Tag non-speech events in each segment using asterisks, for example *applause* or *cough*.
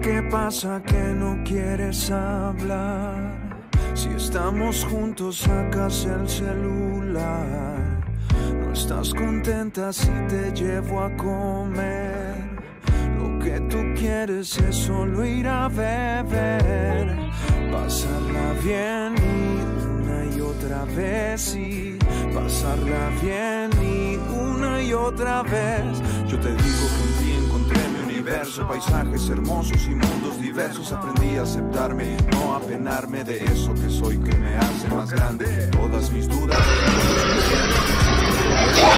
qué pasa que no quieres hablar. Si estamos juntos sacas el celular. No estás contenta si te llevo a comer. Lo que tú quieres es solo ir a beber. Pasarla bien y una y otra vez y pasarla bien y una y otra vez. Yo te digo que universo, paisajes hermosos y mundos diversos. Aprendí a aceptarme, no a penarme de eso que soy que me hace más grande. Todas mis dudas,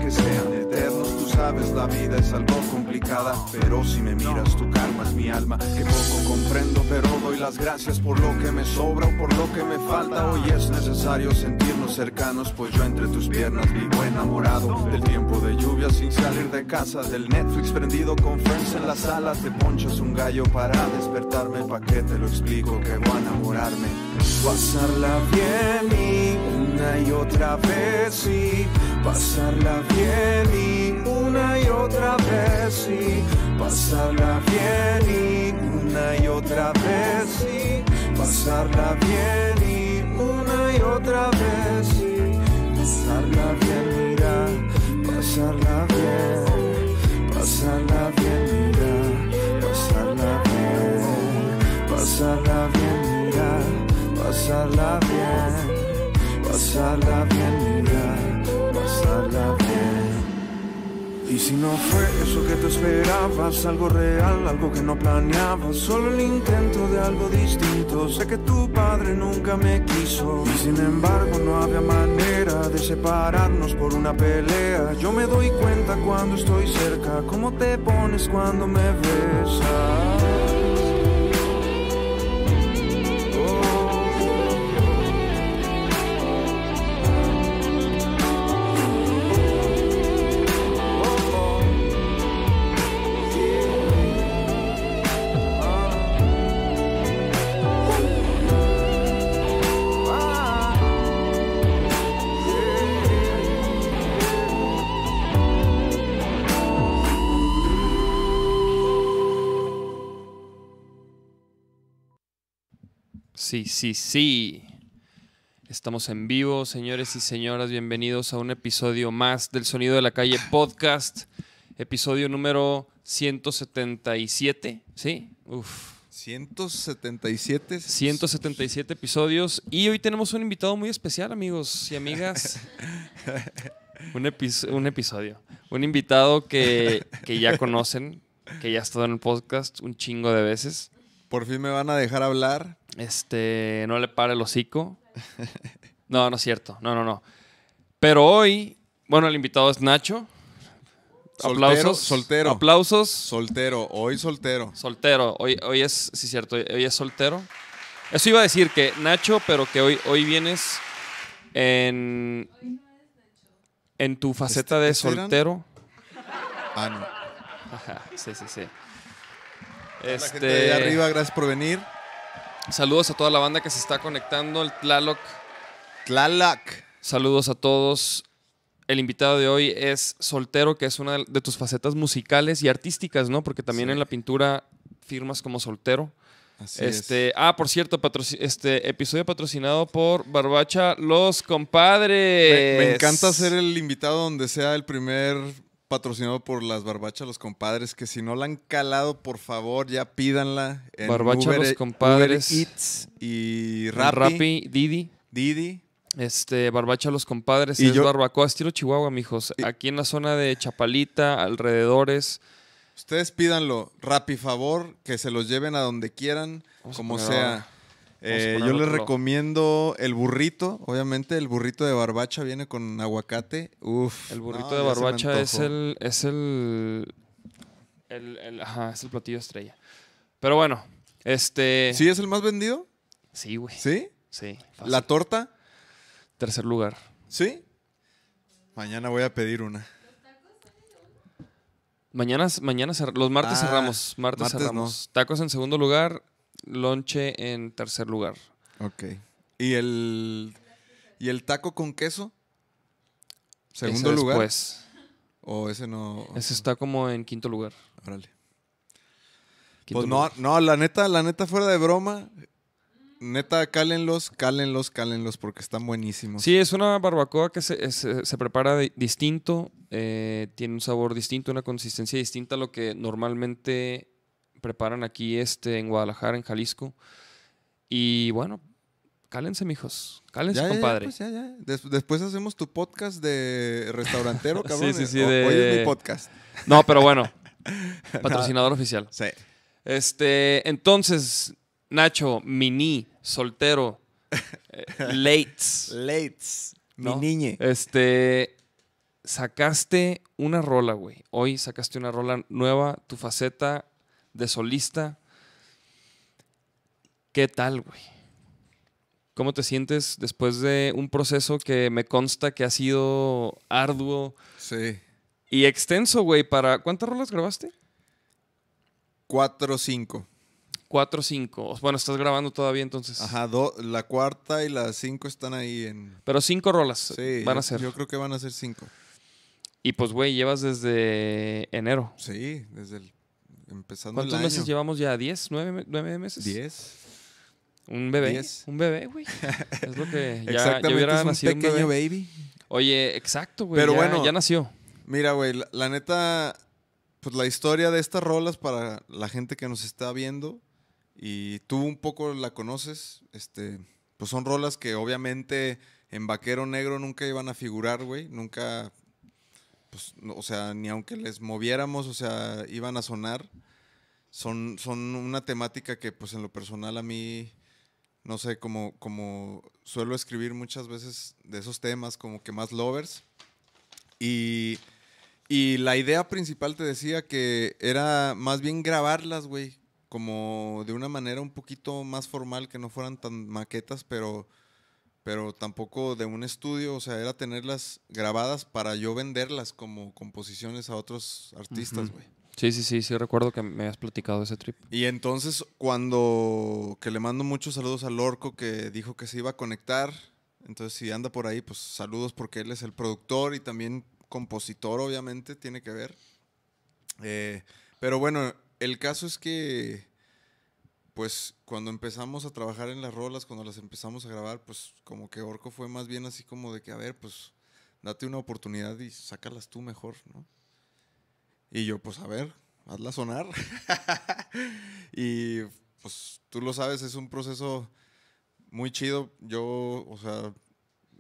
que sean eternos, sabes, la vida es algo complicada, pero si me miras, tú calmas mi alma, que poco comprendo, pero doy las gracias por lo que me sobra o por lo que me falta. Hoy es necesario sentirnos cercanos, pues yo entre tus piernas vivo enamorado del tiempo de lluvia sin salir de casa, del Netflix prendido con friends en la sala, te ponchas un gallo para despertarme, pa' que te lo explico que voy a enamorarme. Pasarla bien y una y otra vez y pasarla bien y una y otra vez y pasarla bien y una y otra vez y pasarla bien y una y otra vez y pasarla bien, mira, pasarla bien, pasarla bien, mira, pasarla bien, pasarla bien, mira, pasarla bien, pasarla bien, mira, pasarla bien. Y si no fue eso que tú esperabas, algo real, algo que no planeabas, solo el intento de algo distinto. Sé que tu padre nunca me quiso y sin embargo no había manera de separarnos por una pelea. Yo me doy cuenta cuando estoy cerca, cómo te pones cuando me besas. Sí, sí, sí. Estamos en vivo, señores y señoras. Bienvenidos a un episodio más del Sonido de la Calle Podcast. Episodio número 177. ¿Sí? Uf. 177. 177 episodios. Y hoy tenemos un invitado muy especial, amigos y amigas. *laughs* un, epi- un episodio. Un invitado que, que ya conocen, que ya ha estado en el podcast un chingo de veces. Por fin me van a dejar hablar. Este, no le pare el hocico. No, no es cierto. No, no, no. Pero hoy, bueno, el invitado es Nacho. Soltero, Aplausos. soltero. Aplausos. Soltero, hoy soltero. Soltero. Hoy, hoy es, sí, cierto, hoy es soltero. Eso iba a decir que Nacho, pero que hoy, hoy vienes en, en tu faceta de ¿Este- este eran? soltero. Ah, no. Ajá, sí, sí, sí. La gente de Este, arriba, gracias por venir. saludos a toda la banda que se está conectando, el Tlaloc. Tlalac. Saludos a todos. El invitado de hoy es Soltero, que es una de tus facetas musicales y artísticas, ¿no? Porque también Sí. en la pintura firmas como soltero. Así este, ah, por cierto, este episodio patrocinado por Barbacha Los Compadres. Me, me encanta ser el invitado donde sea el primer patrocinado por las barbachas, los compadres, que si no la han calado, por favor, ya pídanla. En Barbacha Uber- Los Compadres. Uber Eats y Rappi, Rappi, Didi. Didi. Este, Barbacha Los Compadres Y es yo- barbacoa estilo Chihuahua, mijos. Y- Aquí en la zona de Chapalita, alrededores. Ustedes pídanlo, Rappi favor, que se los lleven a donde quieran, Vamos como sea. Eh, yo les recomiendo el burrito, obviamente el burrito de barbacha viene con aguacate. Uf. El burrito no, de barbacha es el, es el, el, el- ajá, es el platillo estrella. Pero bueno, este, ¿Sí es el más vendido? sí, güey, ¿Sí? sí, fácil. ¿La torta? tercer lugar. ¿Sí? Mañana voy a pedir una. Mañana, mañana los martes Ah, cerramos, martes, martes cerramos. Tacos en segundo lugar, lonche en tercer lugar. Ok. ¿Y el, ¿Y el taco con queso? ¿Segundo Ese lugar? después. ¿O ese no? Ese está como en quinto lugar. Órale. Quinto Pues no, lugar. no, la neta, la neta, fuera de broma. Neta, cálenlos, cálenlos, cálenlos, porque están buenísimos. Sí, es una barbacoa que se, es- se prepara de- distinto, eh, tiene un sabor distinto, una consistencia distinta a lo que normalmente preparan aquí este, en Guadalajara, en Jalisco. Y bueno, cálense, mijos. Cálense, Ya, compadre. pues ya, ya. Des- después hacemos tu podcast de restaurantero, *laughs* cabrón. sí, sí, O- de- Hoy es mi podcast. No, pero bueno, *laughs* *laughs* patrocinador oficial. Sí. Este, entonces, Nacho, mini, soltero, eh, Lates. Lates. ¿no? Mi niñe. Este, sacaste una rola, güey. Hoy sacaste una rola nueva, tu faceta de solista. ¿Qué tal, güey? ¿Cómo te sientes después de un proceso que me consta que ha sido arduo Sí. y extenso, güey? Para ¿Cuántas rolas grabaste? 4 5. Cuatro o cinco. Bueno, estás grabando todavía entonces. Ajá, do- la cuarta y la cinco están ahí en. Pero cinco rolas Sí, van a ser. Yo creo que van a ser cinco. Y pues, güey, llevas desde enero. Sí, desde el. Empezando el ¿Cuántos año. meses llevamos ya? ¿Diez? ¿Nueve, me- nueve meses? Diez. Un bebé. Diez. Un bebé, güey. *laughs* Es lo que ya, Exactamente, hubiera es un nacido un pequeño bebé. baby. Oye, exacto, güey. Pero ya, bueno, ya nació. Mira, güey, la, la neta, pues la historia de estas rolas para la gente que nos está viendo y tú un poco la conoces, este, pues son rolas que obviamente en Vaquero Negro nunca iban a figurar, güey, nunca, pues, o sea, ni aunque les moviéramos, o sea, iban a sonar. Son, son una temática que, pues, en lo personal a mí, no sé, como, como suelo escribir muchas veces de esos temas, como que más lovers. Y, y la idea principal te decía que era más bien grabarlas, güey, como de una manera un poquito más formal, que no fueran tan maquetas, pero, pero tampoco de un estudio, o sea, era tenerlas grabadas para yo venderlas como composiciones a otros artistas, güey. Sí, sí, sí, sí, recuerdo que me has platicado ese trip. Y entonces cuando, que le mando muchos saludos al Orco que dijo que se iba a conectar, entonces si anda por ahí, pues saludos porque él es el productor y también compositor, obviamente, tiene que ver. Eh, pero bueno, el caso es que, pues cuando empezamos a trabajar en las rolas, cuando las empezamos a grabar, pues como que Orco fue más bien así como de que, a ver, pues date una oportunidad y sácalas tú mejor, ¿no? Y yo, pues a ver, hazla sonar. *laughs* y pues tú lo sabes, es un proceso muy chido. Yo, o sea,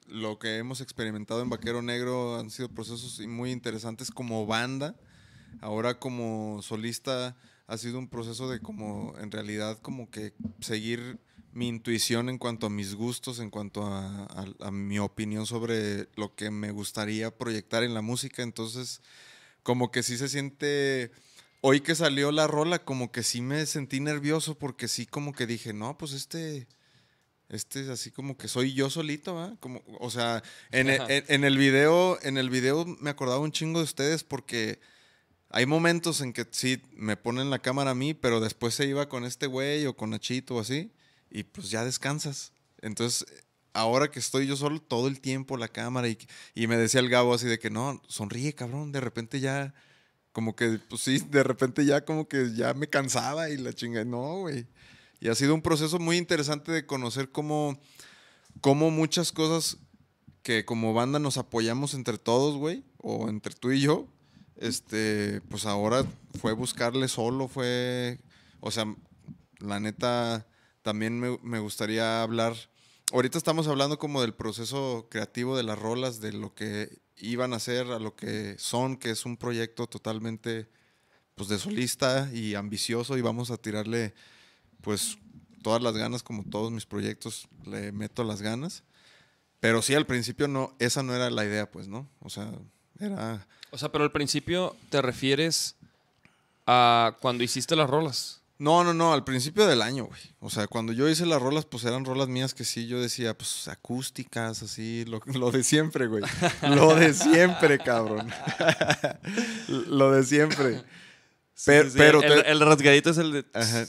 lo que hemos experimentado en Vaquero Negro han sido procesos muy interesantes como banda. Ahora como solista ha sido un proceso de como, en realidad, como que seguir mi intuición en cuanto a mis gustos, en cuanto a, a- a mi opinión sobre lo que me gustaría proyectar en la música. Entonces, como que sí se siente... Hoy que salió la rola, como que sí me sentí nervioso porque sí como que dije, no, pues este... Este es así como que soy yo solito, ¿va? Como, o sea, en el, en- en el video, en el video me acordaba un chingo de ustedes porque hay momentos en que sí me ponen la cámara a mí, pero después se iba con este güey o con Nachito o así, y pues ya descansas. Entonces, ahora que estoy yo solo todo el tiempo la cámara y, y me decía el Gabo así de que no, sonríe, cabrón, de repente ya, como que, pues sí, de repente ya como que ya me cansaba y la chinga, no, güey. Y ha sido un proceso muy interesante de conocer cómo, cómo muchas cosas que como banda nos apoyamos entre todos, güey, o entre tú y yo, este, pues ahora fue buscarle solo, fue, o sea, la neta, también me, me gustaría hablar, ahorita estamos hablando como del proceso creativo de las rolas, de lo que iban a ser, a lo que son, que es un proyecto totalmente, pues de solista y ambicioso y vamos a tirarle, pues, todas las ganas, como todos mis proyectos, le meto las ganas. Pero sí, al principio no, esa no era la idea, pues, ¿no? O sea, era... O sea, pero al principio te refieres a cuando hiciste las rolas. No, no, no, al principio del año, güey. O sea, cuando yo hice las rolas, pues eran rolas mías que sí, yo decía, pues acústicas, así, lo, *laughs* lo de siempre, güey. Lo de siempre, cabrón. *laughs* lo de siempre. Pero, Sí, *laughs* sí, pero el, te- el rasgadito es el de. Ajá.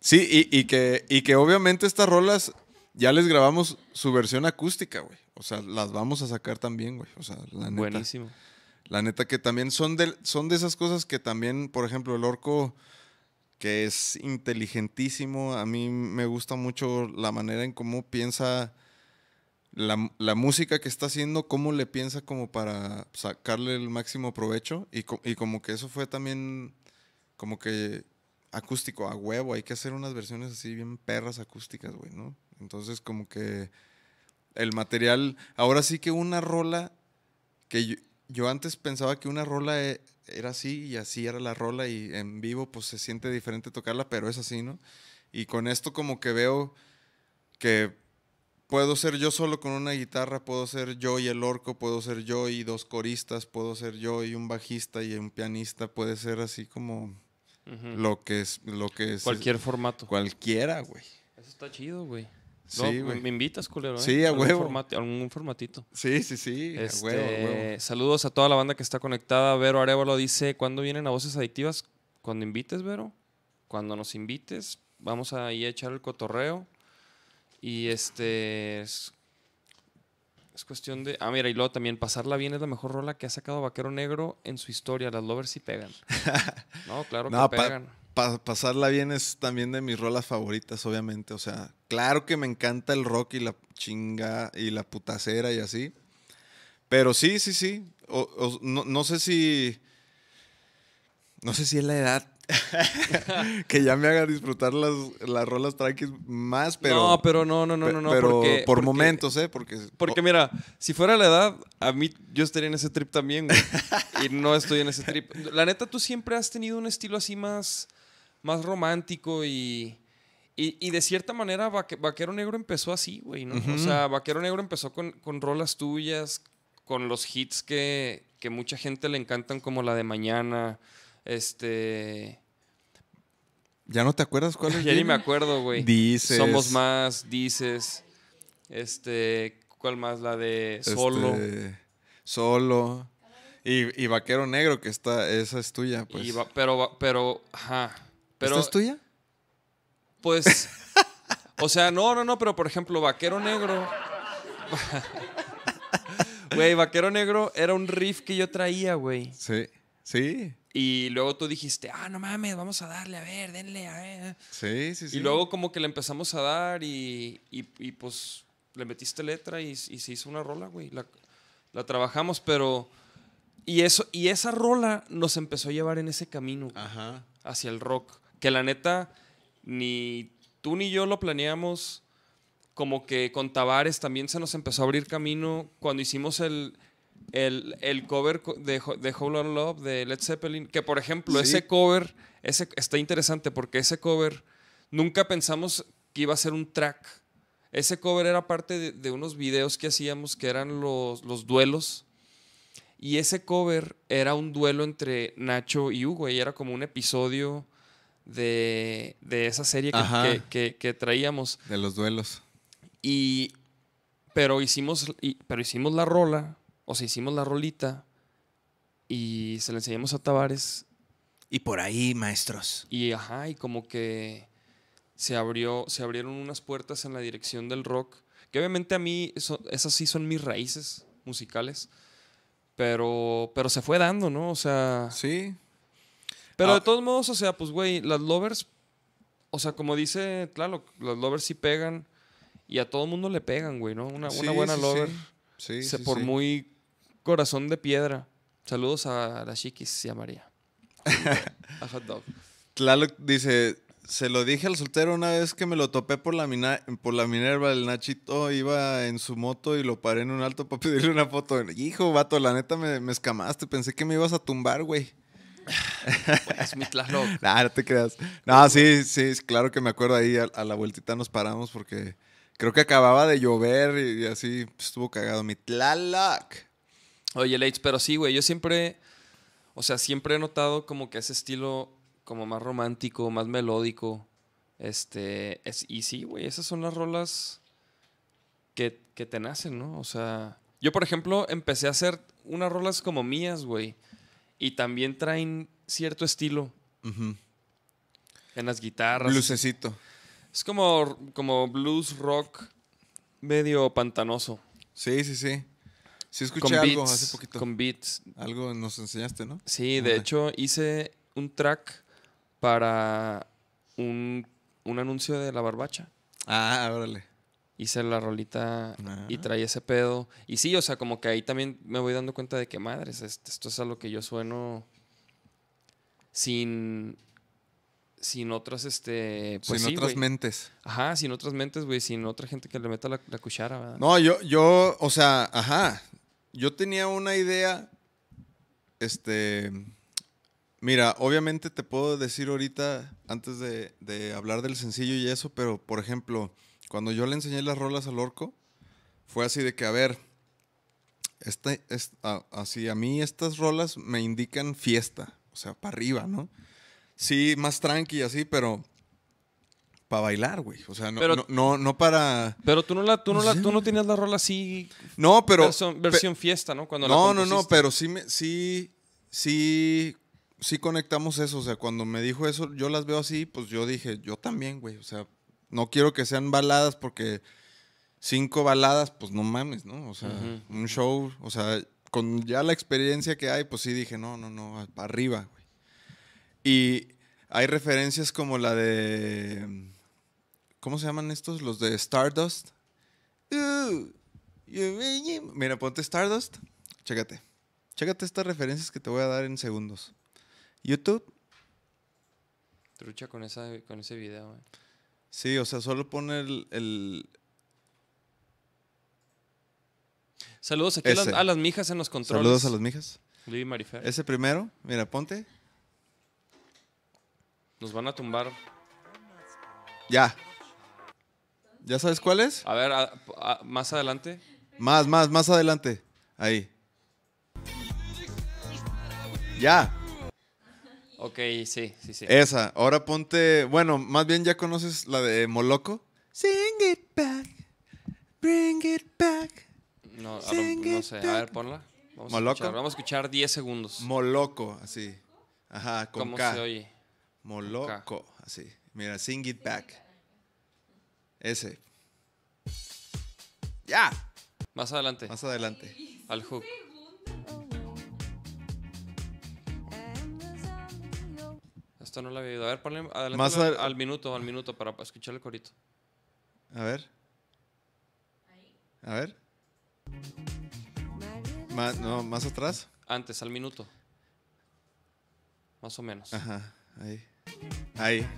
Sí, y, y que, y que obviamente estas rolas ya les grabamos su versión acústica, güey. O sea, las vamos a sacar también, güey. O sea, la neta. Buenísimo. La neta que también son de, son de esas cosas que también, por ejemplo, el orco, que es inteligentísimo, a mí me gusta mucho la manera en cómo piensa la, la música que está haciendo, cómo le piensa como para sacarle el máximo provecho. Y, y como que eso fue también como que acústico, a huevo, hay que hacer unas versiones así bien perras acústicas, güey, ¿no? Entonces como que el material, ahora sí que una rola que yo, yo antes pensaba que una rola e- era así y así era la rola y en vivo pues se siente diferente tocarla, pero es así, ¿no? Y con esto como que veo que puedo ser yo solo con una guitarra, puedo ser yo y el orco, puedo ser yo y dos coristas, puedo ser yo y un bajista y un pianista, puede ser así como lo que es lo que es Cualquier formato. cualquiera, güey. Eso está chido, güey. Sí, No. Me invitas, culero. ¿eh? Sí, a huevo. algún formatito. Sí, sí, sí, a Este, huevo, a huevo. Saludos a toda la banda que está conectada. Vero Arevalo dice, ¿cuándo vienen a Voces Adictivas? Cuando invites, Vero. Cuando nos invites, vamos a ir a echar el cotorreo. Y este... Es, es cuestión de... Ah, mira, y luego también Pasarla Bien es la mejor rola que ha sacado Vaquero Negro en su historia. Las lovers sí pegan. *laughs* No, claro que No, pa- pegan. Pa- pasarla bien es también de mis rolas favoritas, obviamente. O sea, claro que me encanta el rock y la chinga y la putacera y así. Pero sí, sí, sí. O- o- no, no sé si. No sé si es la edad *laughs* que ya me haga disfrutar las, las rolas tranquis más, pero. no, pero no, no, no, no. no pero porque- por porque- momentos, ¿eh? Porque. Porque mira, si fuera la edad, a mí yo estaría en ese trip también, güey. y no estoy en ese trip. La neta, tú siempre has tenido un estilo así más, más romántico y, y, y de cierta manera Vaque- Vaquero Negro empezó así, güey, ¿no? O sea, Vaquero Negro empezó con, con rolas tuyas, con los hits que, que mucha gente le encantan, como la de Mañana, este... ¿Ya no te acuerdas cuál es? *laughs* Ya ni me acuerdo, güey. Dices. Somos más, dices. Este, ¿cuál más? La de Solo. Este, solo. Y, y Vaquero Negro, que está, esa es tuya, pues. Y va- pero, pero, ajá. Pero, ¿Esta es tuya? pues, o sea, no, no, no, pero por ejemplo, Vaquero Negro. *laughs* Güey, Vaquero Negro era un riff que yo traía, güey. Sí, sí, Y luego tú dijiste, ah, no mames, vamos a darle, a ver, denle, a ver. sí, sí, sí. Y luego como que le empezamos a dar y, y- y, pues le metiste letra y, y se hizo una rola, güey. La, la trabajamos, pero... Y, eso, y esa rola nos empezó a llevar en ese camino güey, Ajá. hacia el rock. Que la neta, ni tú ni yo lo planeamos. Como que con Tavares también se nos empezó a abrir camino cuando hicimos el, el, el cover co- de, de Whole Lotta Love de Led Zeppelin. Que por ejemplo, Sí. ese cover ese, está interesante porque ese cover nunca pensamos que iba a ser un track. Ese cover era parte de, de unos videos que hacíamos que eran los, los duelos. Y ese cover era un duelo entre Nacho y Hugo. Y era como un episodio de, de esa serie que, que- que- que traíamos. De los duelos. Y. Pero hicimos, y- pero hicimos la rola. O sea, hicimos la rolita. Y se la enseñamos a Tavares. Y por ahí, maestros. Y ajá, y como que se abrió, se abrieron unas puertas en la dirección del rock. Que obviamente a mí, eso- esas sí son mis raíces musicales. Pero, pero se fue dando, ¿no? O sea. Sí. Pero Ah. de todos modos, o sea, pues, güey, las lovers. O sea, como dice, claro, las lovers sí pegan. Y a todo mundo le pegan, güey, ¿no? Una, buena sí, lover. Sí, se- por muy corazón de piedra. Saludos a la chiquis y a María. *laughs* a Hot Dog. Tlaloc dice, se lo dije al soltero una vez que me lo topé por la, mina- por la Minerva, el Nachito iba en su moto y lo paré en un alto para pedirle una foto. Hijo, vato, la neta me, me escamaste, pensé que me ibas a tumbar, güey. Es mi Tlaloc. *laughs* Nah, no te creas. No, sí, sí, claro que me acuerdo ahí, a, a la vueltita nos paramos porque creo que acababa de llover y, y así pues, estuvo cagado mi Tlaloc. Oye, Leitz, pero sí, güey, yo siempre, o sea, siempre he notado como que ese estilo como más romántico, más melódico, este, es, y sí, güey, esas son las rolas que, que te nacen, ¿no? O sea, yo, por ejemplo, empecé a hacer unas rolas como mías, güey, y también traen cierto estilo en las guitarras. Lucecito. Es como, como blues rock medio pantanoso. Sí, sí, sí. Sí con escuché algo beats, hace poquito. Con beats. Algo nos enseñaste, ¿no? Sí, de hecho hice un track para un, un anuncio de la barbacha. Ah, órale. Hice la rolita y Ah. traía ese pedo. Y sí, o sea, como que ahí también me voy dando cuenta de que madres, este- esto es a lo que yo sueno sin sin otras este pues Sin sí, otras mentes. Ajá, sin otras mentes, güey, sin otra gente que le meta la, la cuchara, ¿verdad? No, yo, yo, o sea, ajá. Yo tenía una idea. Este. Mira, obviamente te puedo decir ahorita, antes de, de hablar del sencillo y eso, pero por ejemplo, cuando yo le enseñé las rolas al orco, fue así de que, a ver, este, a- así, a mí estas rolas me indican fiesta, o sea, para arriba, ¿no? Sí, más tranqui, así, pero para bailar, güey. O sea, no, Pero- no, no, no para. Pero tú no la tú no la tú no tenías la rola así No, pero. versión, versión fiesta, ¿no? Cuando la no, no, no, pero sí, me, sí, sí, sí conectamos eso. O sea, cuando me dijo eso, yo las veo así, pues yo dije, yo también, güey. O sea, no quiero que sean baladas porque cinco baladas, pues no mames, ¿no? O sea, un show, o sea, con ya la experiencia que hay, pues sí dije, no, no, no, para arriba, güey. Y hay referencias como la de. ¿Cómo se llaman estos? Los de Stardust. Mira, ponte Stardust. Chécate. Chécate estas referencias que te voy a dar en segundos. YouTube. Trucha con esa con ese video, güey. Sí, o sea, solo pone el. el- Saludos aquí a las, Ese. a las mijas en los controles. Saludos a las mijas. Y Marifer. Ese primero, mira, ponte. Nos van a tumbar. Ya. ¿Ya sabes cuál es? A ver, a- a- más adelante. Más, más, más adelante. Ahí. Ya. Ok, sí, sí, sí. Esa. Ahora ponte. Bueno, más bien ya conoces la de Moloco. Sing it back. Bring it back. No, a lo- Sing no it sé. A back. ver, ponla. Vamos a ¿Moloco? escuchar, vamos a escuchar 10 segundos. Moloco, así. Ajá, con ¿Cómo K. se oye? Moloco, así. Mira, sing it back. Ese. Ya. Más adelante. Más adelante. Al hook. Esto no lo había oído. A ver, ponle adelante Más al, al minuto, al minuto para escuchar el corito. A ver. A ver. Ma- no, más atrás. Antes, al minuto. Más o menos. Ajá, ahí. Ahí.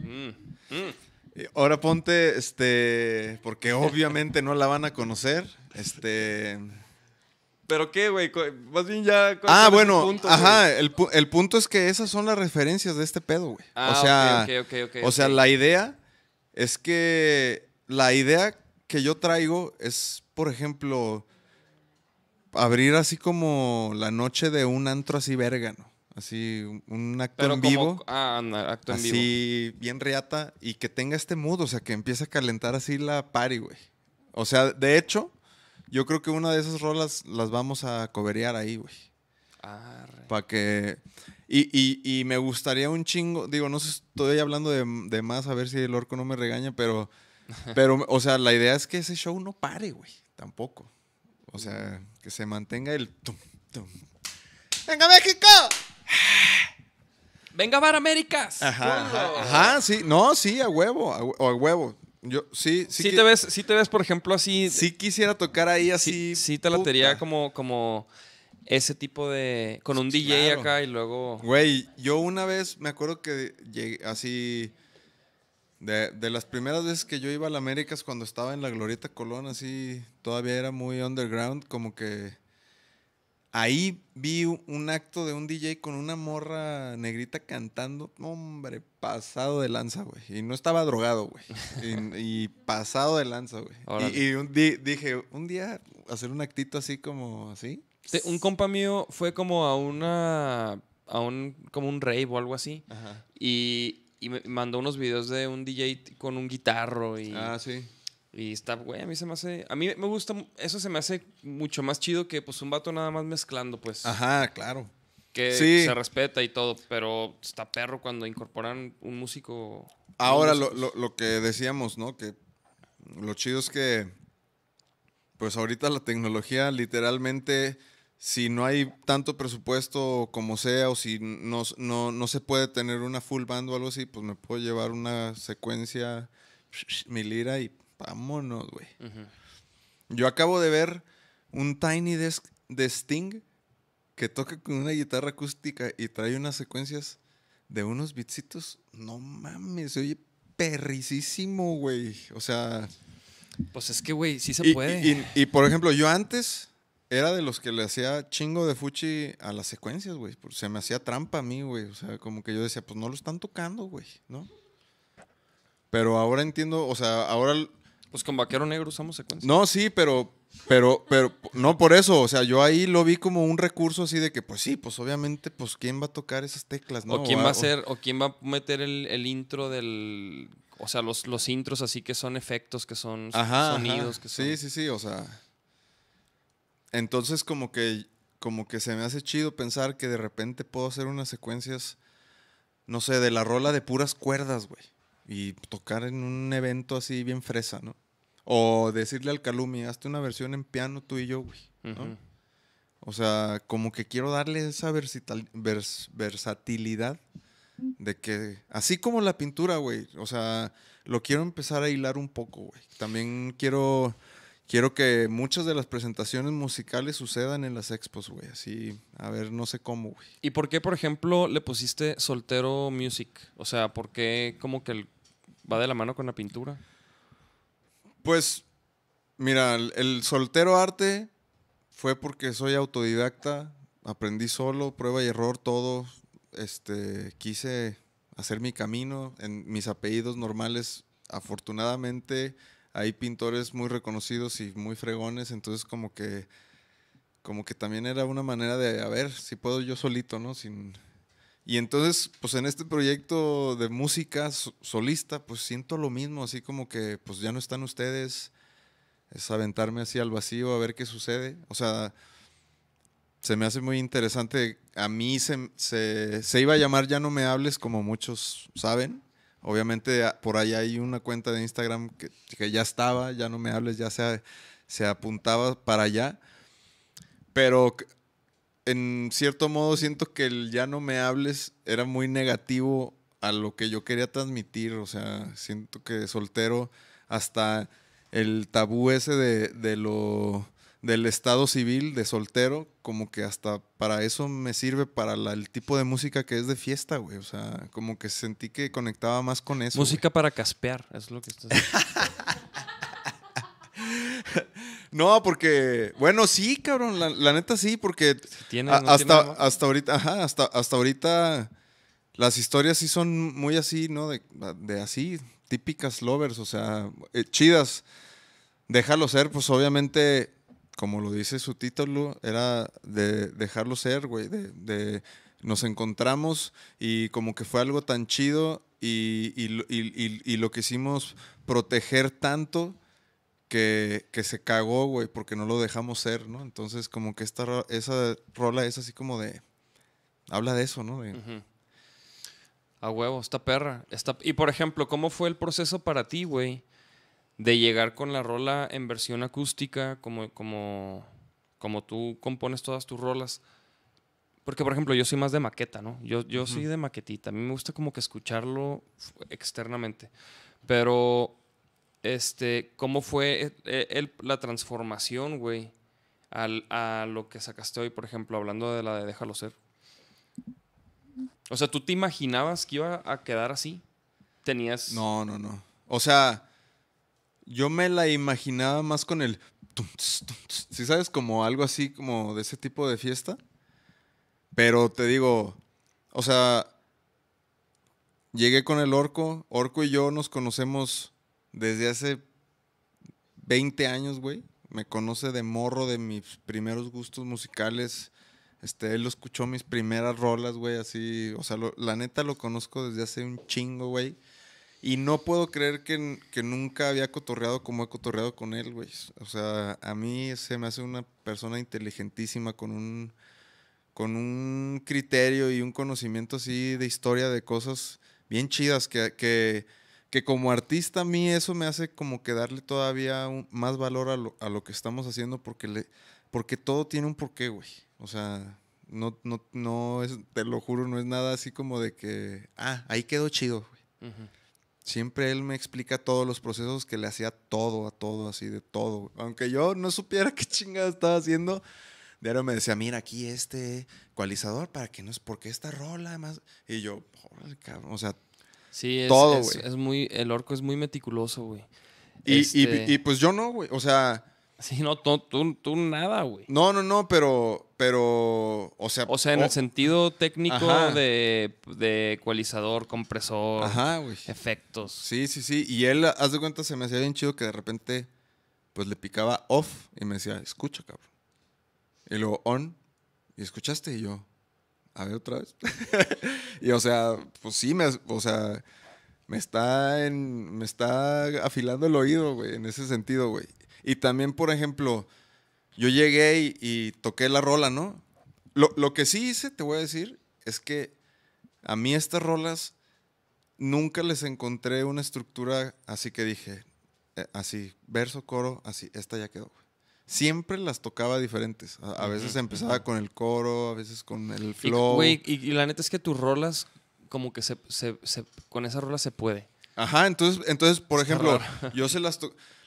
Mm, mm. Ahora ponte, este, porque obviamente no la van a conocer. Este. ¿Pero qué, güey? Más bien ya... ¿cuál- Ah, el bueno, punto, ajá, el, pu- el punto es que esas son las referencias de este pedo, güey. Ah, o sea, ok, ok, ok, ok, o sea, la idea es que la idea que yo traigo es, por ejemplo, abrir así como la noche de un antro así verga, ¿no? Así un, un acto Pero en como- vivo. Ah, anda, acto en vivo. así bien riata y que tenga este mood, o sea, que empiece a calentar así la party, güey. O sea, de hecho, yo creo que una de esas rolas las vamos a coverear ahí, güey. Para que... Y, y- y me gustaría un chingo, digo, no sé, estoy hablando de, de más, a ver si el orco no me regaña, pero, *laughs* pero, o sea, la idea es que ese show no pare, güey, tampoco. O sea, que se mantenga el... tum, tum. ¡Venga, México! ¡Venga, Bar Américas! Ajá, ajá, sí, no, sí, a huevo, a, a huevo. Yo, sí, sí, Sí, que- te ves, sí te ves, por ejemplo, así... sí quisiera tocar ahí sí, así. sí te latería puta. como, como ese tipo de... Con un DJ acá y luego... Güey, yo una vez me acuerdo que llegué así. De, de las primeras veces que yo iba a la Américas cuando estaba en la Glorieta Colón, así todavía era muy underground, como que ahí vi un acto de un DJ con una morra negrita cantando, hombre, pasado de lanza, güey. Y no estaba drogado, güey. Y, *laughs* y pasado de lanza, güey. Y, y un di- dije, un día hacer un actito así como así. Un compa mío fue como a una... A un... Como un rave o algo así. Ajá. Y, y me mandó unos videos de un DJ con un guitarro y... Ah, sí. Y está, güey, a mí se me hace... A mí me gusta... Eso se me hace mucho más chido que pues un vato nada más mezclando, pues. Ajá, claro. Que Sí. se respeta y todo, pero está perro cuando incorporan un músico... Ahora lo, lo- lo que decíamos, ¿no? Que lo chido es que, pues ahorita la tecnología literalmente, si no hay tanto presupuesto como sea, o si no, no, no se puede tener una full band o algo así, pues me puedo llevar una secuencia, mi lira y vámonos, güey. Yo acabo de ver un Tiny Desk de Sting que toca con una guitarra acústica y trae unas secuencias de unos bitsitos. No mames, se oye perricísimo, güey. O sea. Pues es que, güey, sí se y, puede. Y, y, por ejemplo, yo antes era de los que le hacía chingo de fuchi a las secuencias, güey. Se me hacía trampa a mí, güey. O sea, como que yo decía, pues no lo están tocando, güey, ¿no? Pero ahora entiendo, o sea, ahora. Pues con Vaquero Negro usamos secuencias. No, sí, pero pero, pero, no por eso, o sea, yo ahí lo vi como un recurso así de que, pues sí, pues obviamente, pues quién va a tocar esas teclas, ¿no? O quién va a hacer, o quién va a meter el, intro del, o sea, los, los intros así que son efectos, que son sonidos, que son... Sí, sí, sí, o sea. Entonces como que, como que se me hace chido pensar que de repente puedo hacer unas secuencias, no sé, de la rola de puras cuerdas, güey. Y tocar en un evento así bien fresa, ¿no? O decirle al Calumi, hazte una versión en piano tú y yo, güey. O sea, como que quiero darle esa versatilidad de que, así como la pintura, güey, o sea, lo quiero empezar a hilar un poco, güey. También quiero, quiero que muchas de las presentaciones musicales sucedan en las expos, güey. Así, a ver, no sé cómo, güey. ¿Y por qué, por ejemplo, le pusiste soltero music? O sea, ¿por qué como que va de la mano con la pintura? Pues, mira, el, soltero arte fue porque soy autodidacta, aprendí solo, prueba y error, todo. Este, quise hacer mi camino en mis apellidos normales. Afortunadamente hay pintores muy reconocidos y muy fregones, entonces como que como que también era una manera de a ver si puedo yo solito, ¿no? Sin y entonces, pues en este proyecto de música solista, pues siento lo mismo, así como que pues ya no están ustedes, es aventarme así al vacío a ver qué sucede. O sea, se me hace muy interesante. A mí se, se, iba a llamar Ya no me hables, como muchos saben. Obviamente por ahí hay una cuenta de Instagram que, que ya estaba, Ya no me hables, ya se, se apuntaba para allá. Pero en cierto modo siento que el ya no me hables era muy negativo a lo que yo quería transmitir. O sea, siento que soltero hasta el tabú ese de, lo del estado civil de soltero, como que hasta para eso me sirve para el tipo de música que es de fiesta, güey. O sea, como que sentí que conectaba más con eso. Música para caspear, es lo que estás *laughs* No, porque, bueno, sí, cabrón, la, neta sí, porque hasta, hasta ahorita, ajá, hasta, hasta ahorita las historias sí son muy así, ¿no? De, así, típicas lovers, o sea, eh, chidas. Déjalo ser, pues obviamente, como lo dice su título, era de dejarlo ser, güey, de, nos encontramos y como que fue algo tan chido y, y lo quisimos proteger tanto que, se cagó, güey, porque no lo dejamos ser, ¿no? Entonces, como que esta, esa rola es así como de. Habla de eso, ¿no? A huevo, esta perra. Y por ejemplo, ¿cómo fue el proceso para ti, güey? De llegar con la rola en versión acústica, como, como, como tú compones todas tus rolas. Porque, por ejemplo, yo soy más de maqueta, ¿no? Yo, yo soy de maquetita. A mí me gusta como que escucharlo externamente. Pero este, ¿cómo fue eh, la transformación, güey, a lo que sacaste hoy, por ejemplo, hablando de la de Déjalo ser? O sea, ¿tú te imaginabas que iba a quedar así? ¿Tenías...? No, no, no. O sea, yo me la imaginaba más con el... Si sabes, como algo así, como de ese tipo de fiesta. Pero te digo, o sea, llegué con el orco. Orco y yo nos conocemos desde hace 20 años, güey. Me conoce de morro de mis primeros gustos musicales. Este, él escuchó mis primeras rolas, güey, así. O sea, la neta lo conozco desde hace un chingo, güey. Y no puedo creer que, que, nunca había cotorreado como he cotorreado con él, güey. O sea, a mí se me hace una persona inteligentísima con un, con un criterio y un conocimiento así de historia de cosas bien chidas que, que que como artista a mí eso me hace como que darle todavía un- más valor a lo, a lo que estamos haciendo porque, le, porque todo tiene un porqué, güey. O sea, no, no, no es, te lo juro, no es nada así como de que, ah, ahí quedó chido, güey. Siempre él me explica todos los procesos que le hacía todo, a todo, así de todo. güey. Aunque yo no supiera *laughs* qué chingada estaba haciendo, diario me decía, mira, aquí este ecualizador para que no es porque esta rola, además. Y yo, cabrón. O sea, Sí, es, Todo, es- muy, el orco es muy meticuloso, güey. y, y- Este, y, pues yo no, güey. O sea, Sí, no, tú, tú, tú nada, güey. no, no, no, pero, pero, o sea. O sea, en oh, el sentido técnico Ajá. de, de ecualizador, compresor, Ajá, güey. efectos. Sí, sí, sí. Y él, haz de cuenta, se me hacía bien chido que de repente, pues le picaba off y me decía, escucha, cabrón. Y luego on, y escuchaste, y yo, a ver otra vez. *laughs* y o sea, pues sí, me, o sea, me está, en, me está afilando el oído, güey, en ese sentido, güey. Y también, por ejemplo, yo llegué y, toqué la rola, ¿no? Lo, lo que sí hice, te voy a decir, es que a mí estas rolas nunca les encontré una estructura así que dije, eh, así, verso, coro, así, esta ya quedó. güey. Siempre las tocaba diferentes. A, a veces empezaba con el coro, a veces con el Y, flow. güey, y, y la neta es que tus rolas, como que se, se- se- con esa rola se puede. Ajá, entonces, entonces por Está ejemplo, raro. yo se las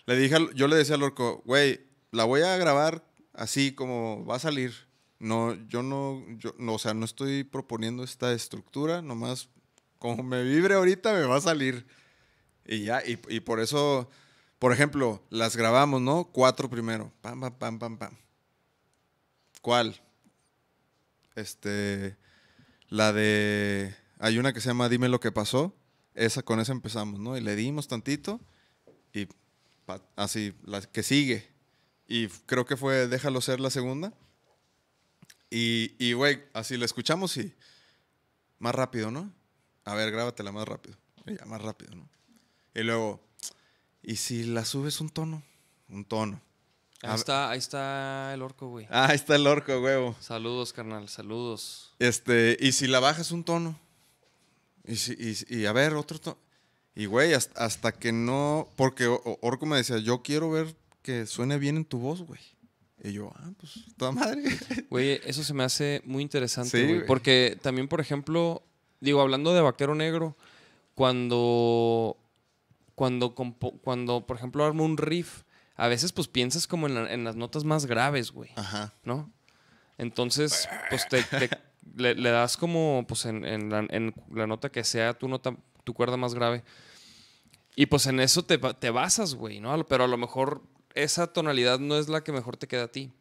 le dije al- yo le decía al orco, güey, la voy a grabar así como va a salir. No, yo no, yo, no, o sea, no estoy proponiendo esta estructura, nomás como me vibre ahorita me va a salir. Y ya, y, y por eso, por ejemplo, las grabamos, ¿no? Cuatro primero. Pam, pam, pam, pam, pam. ¿Cuál? Este, la de, hay una que se llama Dime lo que pasó. Esa, con esa empezamos, ¿no? Y le dimos tantito y así, la que sigue. Y creo que fue Déjalo ser la segunda. Y, y, güey, así la escuchamos y más rápido, ¿no? A ver, grábatela más rápido. Y ya, más rápido, ¿no? Y luego, ¿y si la subes un tono? Un tono. Ahí está, ahí está el orco, güey. Ah, ahí está el orco, huevo. Saludos, carnal, saludos. Este, y si la bajas un tono. Y, si, y, a ver, otro tono. Y güey, hasta, hasta que no. Porque Orco me decía, yo quiero ver que suene bien en tu voz, güey. Y yo, ah, pues, toda madre. *laughs* Güey, eso se me hace muy interesante, Sí, güey. güey. Porque también, por ejemplo, digo, hablando de Vaquero Negro, cuando, cuando, cuando por ejemplo, armo un riff, a veces pues piensas como en, la- en las notas más graves, güey, Ajá. ¿no? Entonces, pues te, te- le, le das como, pues en, en la, en la nota que sea tu nota, tu cuerda más grave. Y pues en eso te, te basas, güey, ¿no? Pero a lo mejor esa tonalidad no es la que mejor te queda a ti.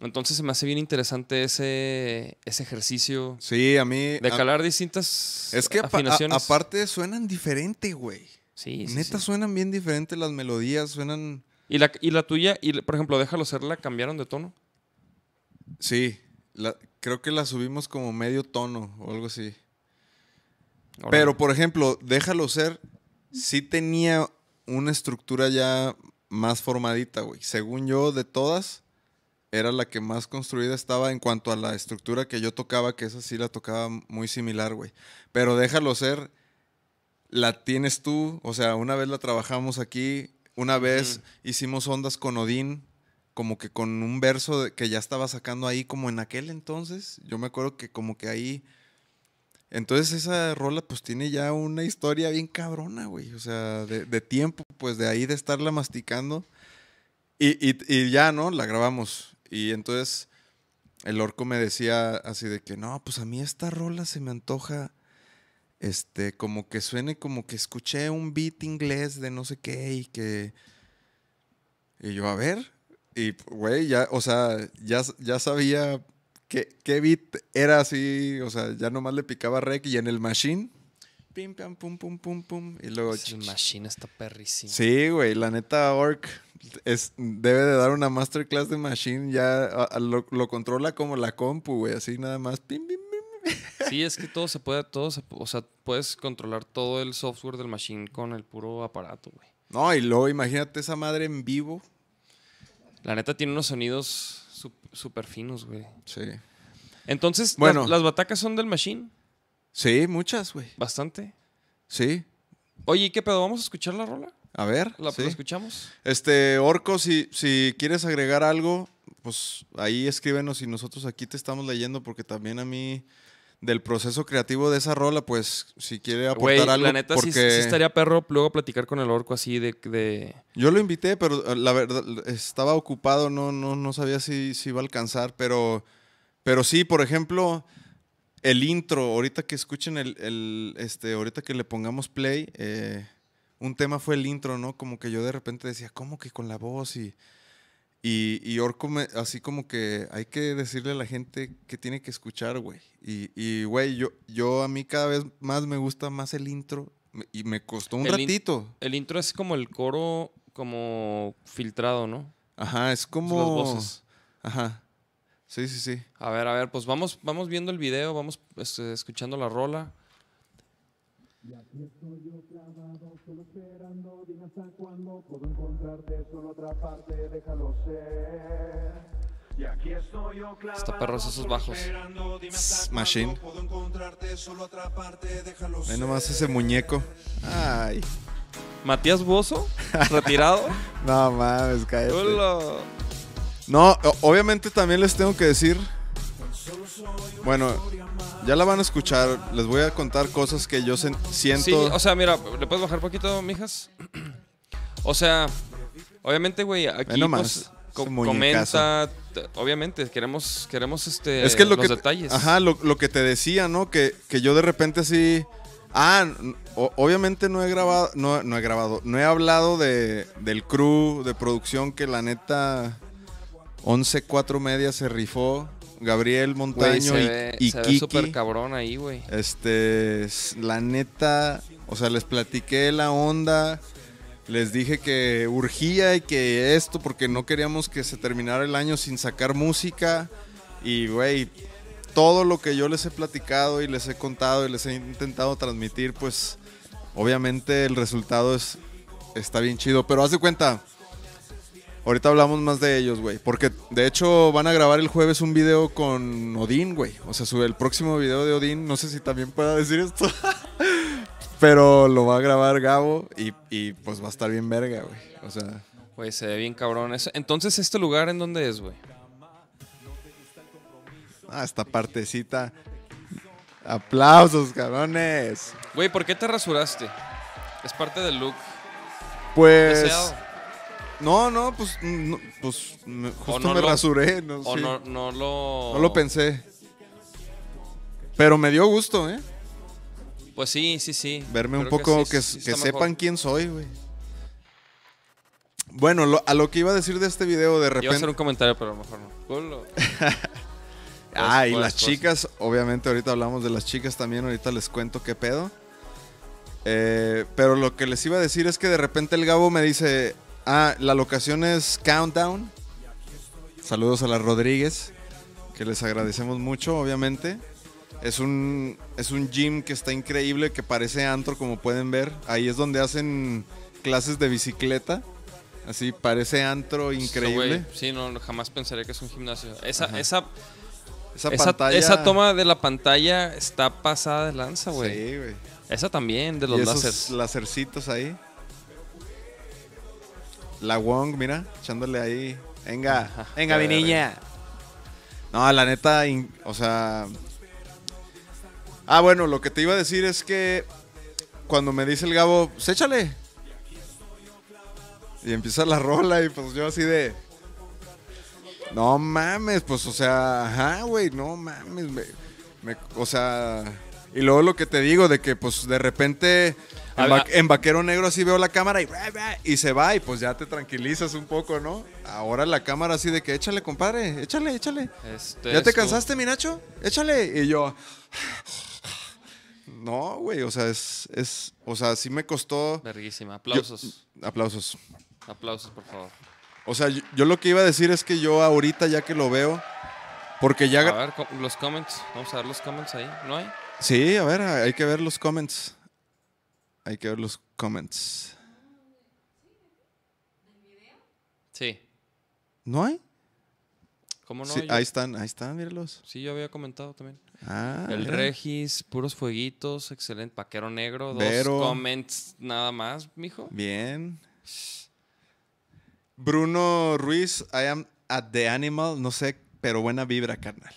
Entonces se me hace bien interesante ese, ese ejercicio Sí, a mí. de a- calar distintas es que a- aparte suenan diferente, güey. Sí, sí, Neta sí. suenan bien diferentes las melodías, suenan. ¿Y la, y la tuya, y por ejemplo, déjalo ser, la cambiaron de tono. Sí, la- creo que la subimos como medio tono o algo así. Pero, por ejemplo, déjalo ser, sí tenía una estructura ya más formadita, güey. Según yo, de todas, era la que más construida estaba en cuanto a la estructura que yo tocaba, que esa sí la tocaba muy similar, güey. Pero déjalo ser, la tienes tú, o sea, una vez la trabajamos aquí, una vez hicimos ondas con Odín, como que con un verso que ya estaba sacando ahí, como en aquel entonces. Yo me acuerdo que como que ahí entonces esa rola pues tiene ya una historia bien cabrona, güey. O sea, de, de tiempo, pues de ahí de estarla masticando. Y, y- y ya, ¿no? La grabamos. Y entonces el orco me decía así de que, no, pues a mí esta rola se me antoja, este, como que suene como que escuché un beat inglés de no sé qué y que... Y yo, a ver. Y, güey, ya, o sea, ya, ya sabía qué, qué beat era así, o sea, ya nomás le picaba rec y en el machine, pim, pam, pum, pum, pum, pum, y luego... Ese machine está perrísimo. Sí, güey, la neta Orc es, debe de dar una masterclass de machine, ya a- a- lo, lo controla como la compu, güey, así nada más, pim, pim, pim. Sí, es que todo se puede, todo se, o sea, puedes controlar todo el software del machine con el puro aparato, güey. No, y luego imagínate esa madre en vivo. La neta tiene unos sonidos súper finos, güey. Sí. Entonces, Bueno. las, las batacas son del machine, Sí, muchas, güey. bastante. Sí. Oye, ¿y ¿qué pedo? ¿Vamos a escuchar la rola? A ver. ¿La, sí. la escuchamos? Este, Orco, si, si quieres agregar algo, pues ahí escríbenos y nosotros aquí te estamos leyendo porque también a mí del proceso creativo de esa rola, pues si quiere aportar Güey, algo la neta porque sí estaría perro luego platicar con el orco así de... de... yo lo invité, pero eh, la verdad estaba ocupado, no no no sabía si, si iba a alcanzar, pero pero sí, por ejemplo, el intro, ahorita que escuchen el, el, este, ahorita que le pongamos play, eh, un tema fue el intro, ¿no? Como que yo de repente decía, ¿cómo que con la voz? Y, y, y Orco, me- así como que hay que decirle a la gente que tiene que escuchar, güey. Y, y, güey, yo, yo a mí cada vez más me gusta más el intro y me costó un El in- ratito. El intro es como el coro como filtrado, ¿no? Ajá, es Las como... voces. Ajá. Sí, sí, sí. A ver, a ver, pues vamos, vamos viendo el video, vamos este, escuchando la rola. Dime hasta cuándo puedo encontrarte, solo atraparte, déjalo ser. Y aquí estoy yo clavado, Está perros esos bajos. esperando, dime hasta Tss, cuándo Machine. puedo encontrarte, solo atraparte, déjalo Ve ser. nomás ese muñeco. Ay. Matías Bozo, retirado. *laughs* No mames, cállate. Hola. No, obviamente también les tengo que decir. Bueno, ya la van a escuchar. Les voy a contar cosas que yo siento. Sí, o sea, mira, ¿le puedes bajar poquito, mijas? *clears throat* O sea, obviamente, güey, aquí nomás, pues, co- comenta, obviamente, queremos, queremos este, es que lo los que detalles. Ajá, lo, lo que te decía, ¿no? Que, que yo de repente así. Ah, o- obviamente no he grabado, no, no he grabado, no he hablado de, del crew de producción que la neta 11 4 media se rifó. Gabriel Montaño se y, ve, y se ve Kiki. súper cabrón ahí, güey. Este, la neta, o sea, les platiqué la onda, les dije que urgía y que esto, porque no queríamos que se terminara el año sin sacar música. Y, güey, todo lo que yo les he platicado y les he contado y les he intentado transmitir, pues, obviamente el resultado es, está bien chido. Pero haz de cuenta, ahorita hablamos más de ellos, güey. Porque, de hecho, van a grabar el jueves un video con Odín, güey. O sea, sube el próximo video de Odín. No sé si también pueda decir esto. *laughs* Pero lo va a grabar Gabo y, y, pues va a estar bien verga, güey. O sea, Güey, se ve bien cabrón. eso. Entonces, ¿este lugar en dónde es, güey? ah, esta partecita. Aplausos, cabrones. Güey, ¿por qué te rasuraste? Es parte del look Pues. deseado. No, no, pues. no, pues me- justo no me lo- rasuré. No, O sí. no, no lo... No lo pensé. Pero me dio gusto, ¿eh? Pues sí, sí, sí. Verme un poco, que, sí que está sepan quién soy, güey. Bueno, lo- a lo que iba a decir de este video, de Iba a hacer repente. un comentario, pero a lo mejor no. *laughs* Ah, y Pues, las pues, chicas, obviamente ahorita hablamos de las chicas también, ahorita les cuento qué pedo. Eh, pero lo que les iba a decir es que de repente el Gabo me dice, ah, la locación es Countdown. Saludos a las Rodríguez, que les agradecemos mucho, obviamente. Es un, es un gym que está increíble, que parece antro, como pueden ver. Ahí es donde hacen clases de bicicleta. Así, parece antro increíble. Sí, no, jamás pensaría que es un gimnasio. Esa, Ajá. esa, Esa, esa, pantalla... esa toma de la pantalla está pasada de lanza, güey. Sí, güey. Esa también, de los y esos láseres. lacercitos ahí. La Wong, mira, echándole ahí. Venga, Ajá, venga, mi niña. No, la neta, o sea. Ah, bueno, lo que te iba a decir es que cuando me dice el Gabo, pues échale. Y empieza la rola y pues yo así de. No mames, pues o sea, ajá, güey, no mames. me- me- o sea. Y luego lo que te digo de que pues de repente en, ver, va- en vaquero negro así veo la cámara y, y se va y pues ya te tranquilizas un poco, ¿no? Ahora la cámara así de que échale, compadre, échale, échale. Este ¿Ya te cansaste, mi Nacho? Échale. Y yo. No, güey, o sea, es, es. O sea, sí me costó. Verguísima. Aplausos. Aplausos. Aplausos, por favor. O sea, yo, yo lo que iba a decir es que yo ahorita, ya que lo veo. Porque ya. A ver, los comments. Vamos a ver los comments ahí. ¿No hay? Sí, a ver, hay que ver los comments. Hay que ver los comments. Sí. ¿No hay? ¿Cómo no? sí, ahí están, ahí están, míralos. sí, yo había comentado también. Ah, El mira. Regis, puros fueguitos, excelente. Vaquero negro, dos Vero. comments nada más, mijo. Bien. Bruno Ruiz, I am at the animal, no sé, pero buena vibra, carnal.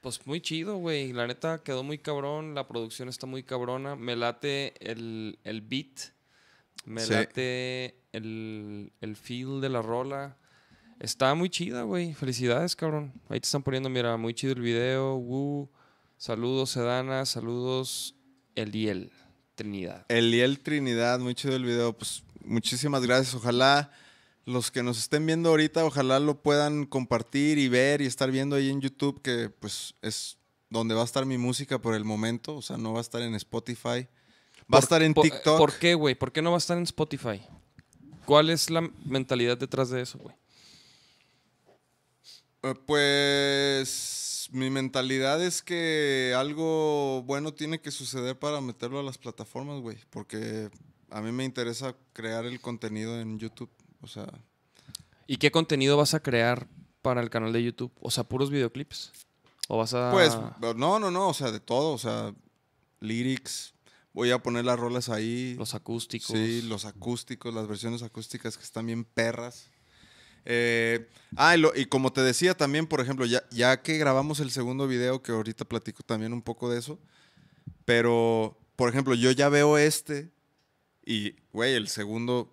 Pues muy chido, güey. La neta quedó muy cabrón. La producción está muy cabrona. Me late el, el beat. Me Sí. late el, el feel de la rola. Está muy chida, güey. Felicidades, cabrón. Ahí te están poniendo, mira, muy chido el video. Woo. Saludos, Sedana. Saludos, Eliel. Trinidad. Eliel Trinidad, muy chido el video. Pues muchísimas gracias. Ojalá los que nos estén viendo ahorita, ojalá lo puedan compartir y ver y estar viendo ahí en YouTube, que pues es donde va a estar mi música por el momento. O sea, no va a estar en Spotify. Va a estar en por- TikTok. ¿Por qué, güey? ¿Por qué no va a estar en Spotify? ¿Cuál es la mentalidad detrás de eso, güey? Eh, Pues mi mentalidad es que algo bueno tiene que suceder para meterlo a las plataformas, güey. Porque a mí me interesa crear el contenido en YouTube. O sea, ¿Y qué contenido vas a crear para el canal de YouTube? O sea, puros videoclips. ¿O vas a...? pues no, no, no, o sea, de todo. O sea, lyrics. Voy a poner las rolas ahí. los acústicos. Sí, los acústicos, las versiones acústicas que están bien perras. Eh, ah, y, lo- y como te decía también, por ejemplo, ya, ya que grabamos el segundo video, que ahorita platico también un poco de eso, pero, por ejemplo, yo ya veo este y, güey, el segundo,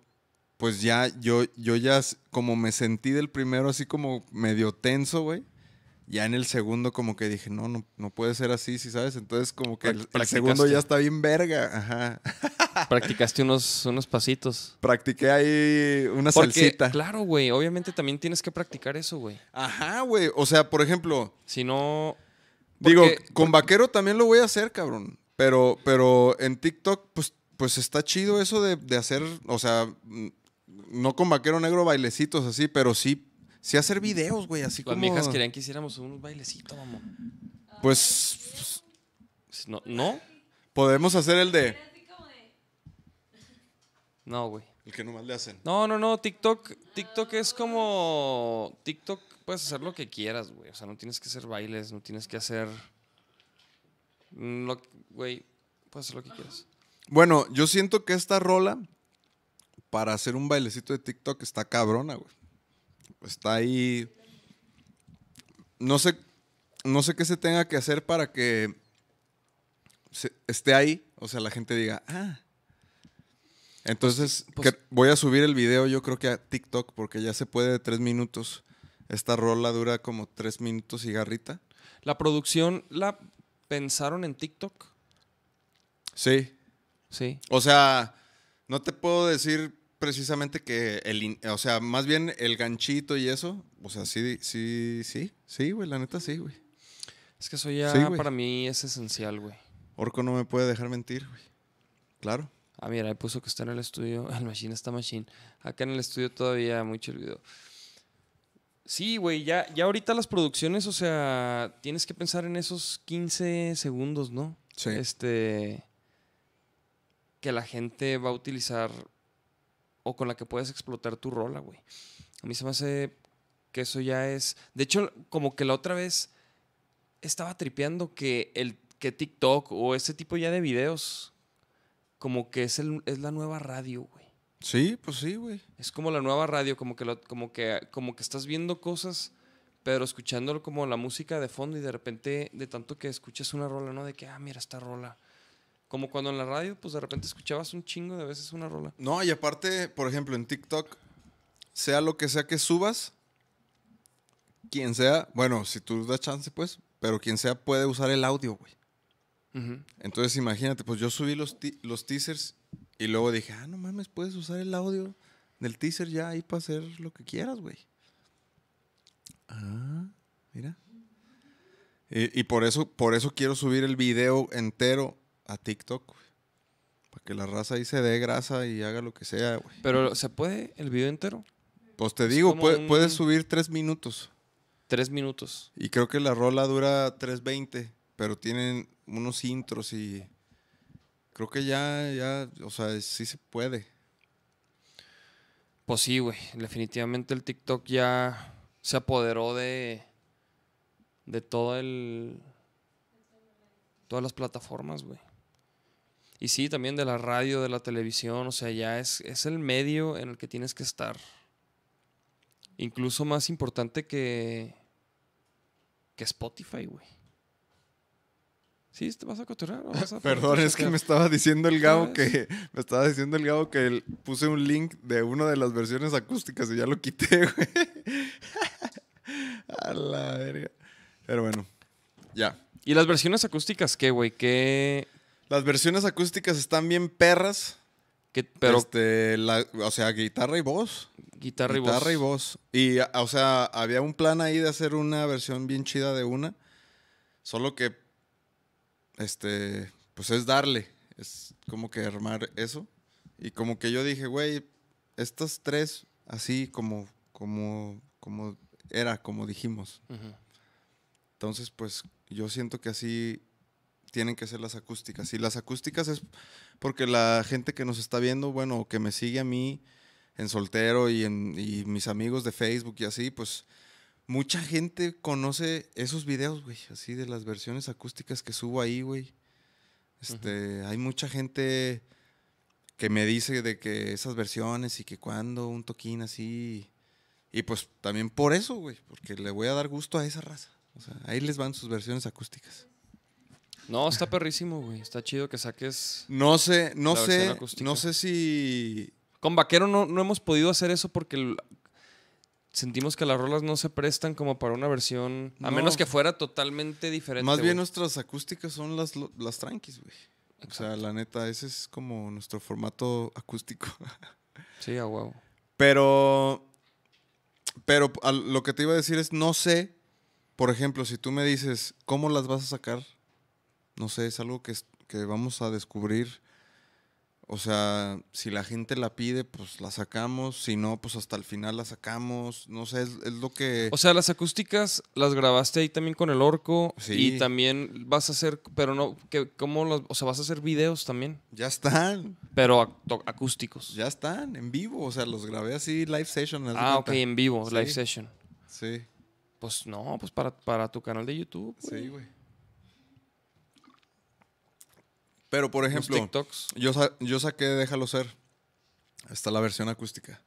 pues ya, yo, yo ya, como me sentí del primero así como medio tenso, güey. Ya en el segundo como que dije, no, no, no puede ser así, ¿sí sabes? Entonces como que el, el segundo ya está bien verga, ajá. *laughs* Practicaste unos, unos pasitos. Practiqué ahí una Porque, salsita. claro, güey. Obviamente también tienes que practicar eso, güey. Ajá, güey. O sea, por ejemplo, Si no... digo, porque- con vaquero también lo voy a hacer, cabrón. Pero, pero en TikTok, pues, pues está chido eso de, de hacer, o sea, no con vaquero negro bailecitos así, pero sí, sí hacer videos, güey, así Las como. viejas querían que hiciéramos unos bailecitos, vamos. Pues No, ¿no? podemos hacer el de. No, güey. El que nomás le hacen. No, no, no. TikTok, TikTok es como... TikTok puedes hacer lo que quieras, güey. O sea, no tienes que hacer bailes, no tienes que hacer... Lo, güey, puedes hacer lo que quieras. Bueno, yo siento que esta rola, para hacer un bailecito de TikTok, está cabrona, güey. Está ahí. No sé, no sé qué se tenga que hacer para que se- esté ahí. O sea, la gente diga, ah. Entonces, Pues- que voy a subir el video, yo creo que a TikTok, porque ya se puede de tres minutos. Esta rola dura como tres minutos y garrita. La producción, ¿la pensaron en TikTok? Sí. Sí. O sea, no te puedo decir precisamente que el, o sea, más bien el ganchito y eso, o sea, sí, sí, sí, sí, güey, la neta sí, güey. Es que eso ya Sí, para mí es esencial, güey. Orco no me puede dejar mentir, güey. Claro. Ah, mira, ahí puso que está en el estudio. *laughs* El machine está machine. Acá en el estudio todavía mucho el video. Sí, güey, ya, ya ahorita las producciones, o sea, tienes que pensar en esos 15 segundos, ¿no? Sí. Este. Que la gente va a utilizar o con la que puedes explotar tu rola, güey. A mí se me hace que eso ya es. De hecho, como que la otra vez estaba tripeando que el que TikTok o ese tipo ya de videos como que es, el, es la nueva radio, güey. Sí, pues sí, güey. Es como la nueva radio, como que, lo- como que como que estás viendo cosas, pero escuchándolo como la música de fondo y de repente de tanto que escuchas una rola, ¿no? De que, ah, mira esta rola. Como cuando en la radio, pues de repente escuchabas un chingo de veces una rola. No, y aparte, por ejemplo, en TikTok, sea lo que sea que subas, quien sea, bueno, si tú das chance, pues, pero quien sea puede usar el audio, güey. Entonces imagínate, pues yo subí los, los teasers y luego dije, ah, no mames, puedes usar el audio del teaser ya ahí para hacer lo que quieras, güey. Ah, mira. Y, y por eso, por eso quiero subir el video entero a TikTok, güey. Para que la raza ahí se dé grasa y haga lo que sea, güey. Pero ¿se puede el video entero? Pues te Es digo, como pue- un- puedes subir tres minutos. Tres minutos. Y creo que la rola dura 3.20, pero tienen unos intros y creo que ya, ya, o sea, sí se puede. Pues sí, güey. Definitivamente el TikTok ya se apoderó de. de todo el. todas las plataformas, güey. Y sí, también de la radio, de la televisión, o sea, ya es, es el medio en el que tienes que estar. Incluso más importante que, que Spotify, güey. ¿Sí? ¿Te vas a cotorrear? o vas a *laughs* Perdón, es que chatear? me estaba diciendo el Gabo que me estaba diciendo el Gabo que el- puse un link de una de las versiones acústicas y ya lo quité, *laughs* güey. A la verga. Pero bueno, ya. ¿Y las versiones acústicas qué, güey? ¿Qué, Las versiones acústicas están bien perras. qué- pero Este, la- o sea, guitarra y voz. guitarra y voz. Guitarra y voz. Y, o sea, había un plan ahí de hacer una versión bien chida de una. Solo que, este, pues es darle. Es como que armar eso. Y como que yo dije, güey, estas tres, así como, como, como era, como dijimos. Entonces, pues yo siento que así tienen que ser las acústicas. Y las acústicas es porque la gente que nos está viendo, bueno, que me sigue a mí en soltero y, en, y mis amigos de Facebook y así, pues mucha gente conoce esos videos, güey, así de las versiones acústicas que subo ahí, güey. Este, hay mucha gente que me dice de que esas versiones y que cuando un toquín así. Y pues también por eso, güey, porque le voy a dar gusto a esa raza. O sea, ahí les van sus versiones acústicas. No, está perrísimo, güey. Está chido que saques. No sé, no La sé, acústica. no sé si Con Vaquero no, no hemos podido hacer eso porque el- sentimos que las rolas no se prestan como para una versión. A No. menos que fuera totalmente diferente. Más bien güey. nuestras acústicas son las, las tranquis, güey. O sea, la neta, ese es como nuestro formato acústico. *laughs* Sí, a huevo. Pero, pero a lo que te iba a decir es, no sé, por ejemplo, si tú me dices, ¿cómo las vas a sacar? No sé, es algo que, que vamos a descubrir. O sea, si la gente la pide, pues la sacamos. Si no, pues hasta el final la sacamos. No sé, es, es lo que... O sea, las acústicas las grabaste ahí también con el orco. Sí. Y también vas a hacer. Pero no. Que, ¿Cómo las.? O sea, vas a hacer videos también. ya están, Pero ac- acústicos. ya están, en vivo. O sea, los grabé así, live session. Ah, ok, en vivo, Sí. live session. Sí, Pues no, pues para, para tu canal de YouTube. güey. sí, güey. Pero, por ejemplo... TikToks. Yo, sa- yo saqué Déjalo Ser. Está la versión acústica.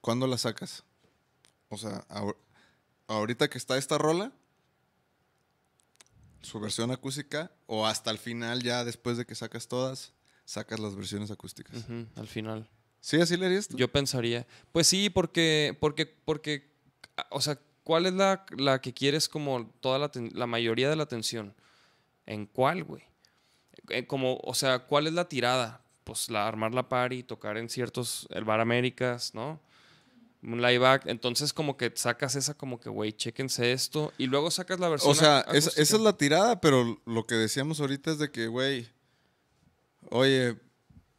¿Cuándo la sacas? O sea, ahor- ahorita que está esta rola, su versión acústica, o hasta el final, ya después de que sacas todas, sacas las versiones acústicas. Al final. ¿Sí, así le harías tú? Yo pensaría. Pues sí, porque, porque, porque, ah, o sea, ¿cuál es la, la que quieres como toda la, la mayoría de la atención? ¿En cuál, güey? Eh, Como, o sea, ¿cuál es la tirada? Pues la armar la party, tocar en ciertos, el Bar Américas, ¿no? Un live act. Entonces como que sacas esa como que, güey, chéquense esto. Y luego sacas la versión O sea, es- esa es la tirada, pero lo que decíamos ahorita es de que, güey, oye,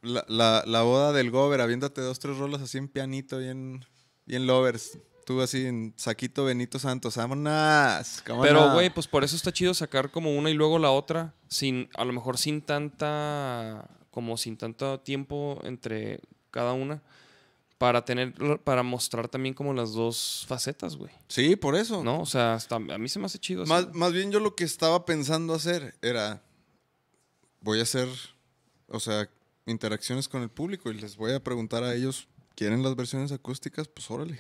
la, la- la boda del Gober, aviéntate dos, tres rolas así en pianito, bien, bien lovers. Tú así en saquito Benito Santos, vámonos. ¿cómo Pero, güey, pues por eso está chido sacar como una y luego la otra, sin, a lo mejor sin tanta, como sin tanto tiempo entre cada una, para tener, para mostrar también como las dos facetas, güey. Sí, por eso. ¿No? O sea, hasta- a mí se me hace chido. así. Más, más bien yo lo que estaba pensando hacer era, voy a hacer, o sea, interacciones con el público y les voy a preguntar a ellos, ¿quieren las versiones acústicas? Pues órale.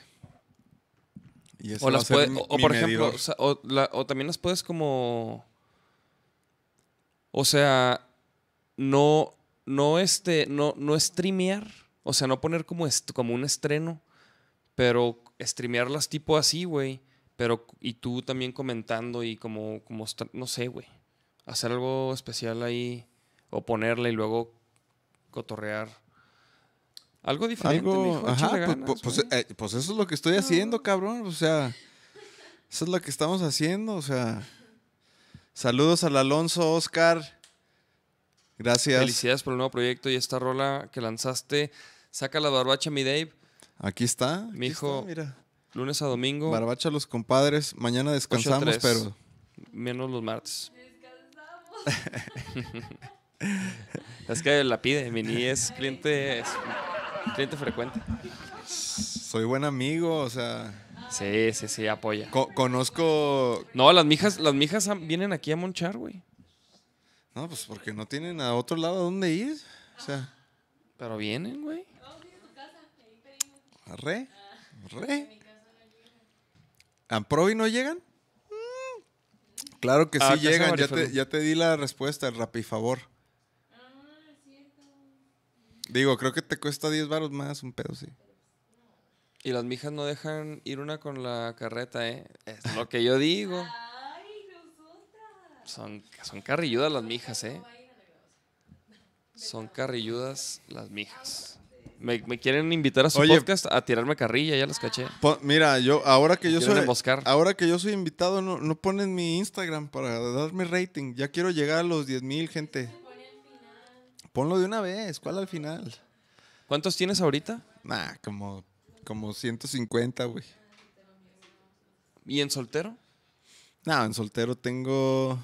Y o las puede- por ejemplo, medidor. o, sea, o la- o también las puedes como, o sea, no, no este, no, no streamear, o sea, no poner como, est- como un estreno, pero streamearlas tipo así, güey, pero y tú también comentando y como, como, no sé, güey, hacer algo especial ahí o ponerla y luego cotorrear. Algo diferente, Algo, mijo, ajá, pues, ganas, pues, eh, pues eso es lo que estoy haciendo, cabrón. O sea, eso es lo que estamos haciendo. O sea, saludos al Alonso, Oscar. Gracias. Felicidades por el nuevo proyecto y esta rola que lanzaste. Saca la barbacha, mi Dave. Aquí está. Mijo, está, mira. Lunes a domingo, Barbacha los compadres. Mañana descansamos, 8-3. pero menos los martes. *laughs* es que la pide. Mini es cliente, es cliente frecuente. soy buen amigo. O sea, Sí, sí, sí, apoya. co- conozco. No, las mijas, las mijas vienen aquí a monchar, güey. No, pues porque no tienen a otro lado a dónde ir. O sea, Pero vienen, güey. re, re. ¿A Provi no llegan? Mm, Claro que sí Ah, ¿qué hace llegan, ya te, ya te di la respuesta, el rapifavor. Digo, creo que te cuesta 10 baros más, un pedo, sí. Y las mijas no dejan ir una con la carreta, ¿eh? Es lo que yo digo. Son, son carrilludas las mijas, ¿eh? Son carrilludas las mijas. Me, me quieren invitar a su Oye. podcast a tirarme carrilla, ya las caché. Mira, yo ahora que yo soy emboscar. ahora que yo soy invitado no, no ponen mi Instagram para darme rating. Ya quiero llegar a los 10 mil gente. Ponlo de una vez, ¿cuál al final? ¿Cuántos tienes ahorita? Nah, como como 150, güey. ¿Y en soltero? No, en soltero tengo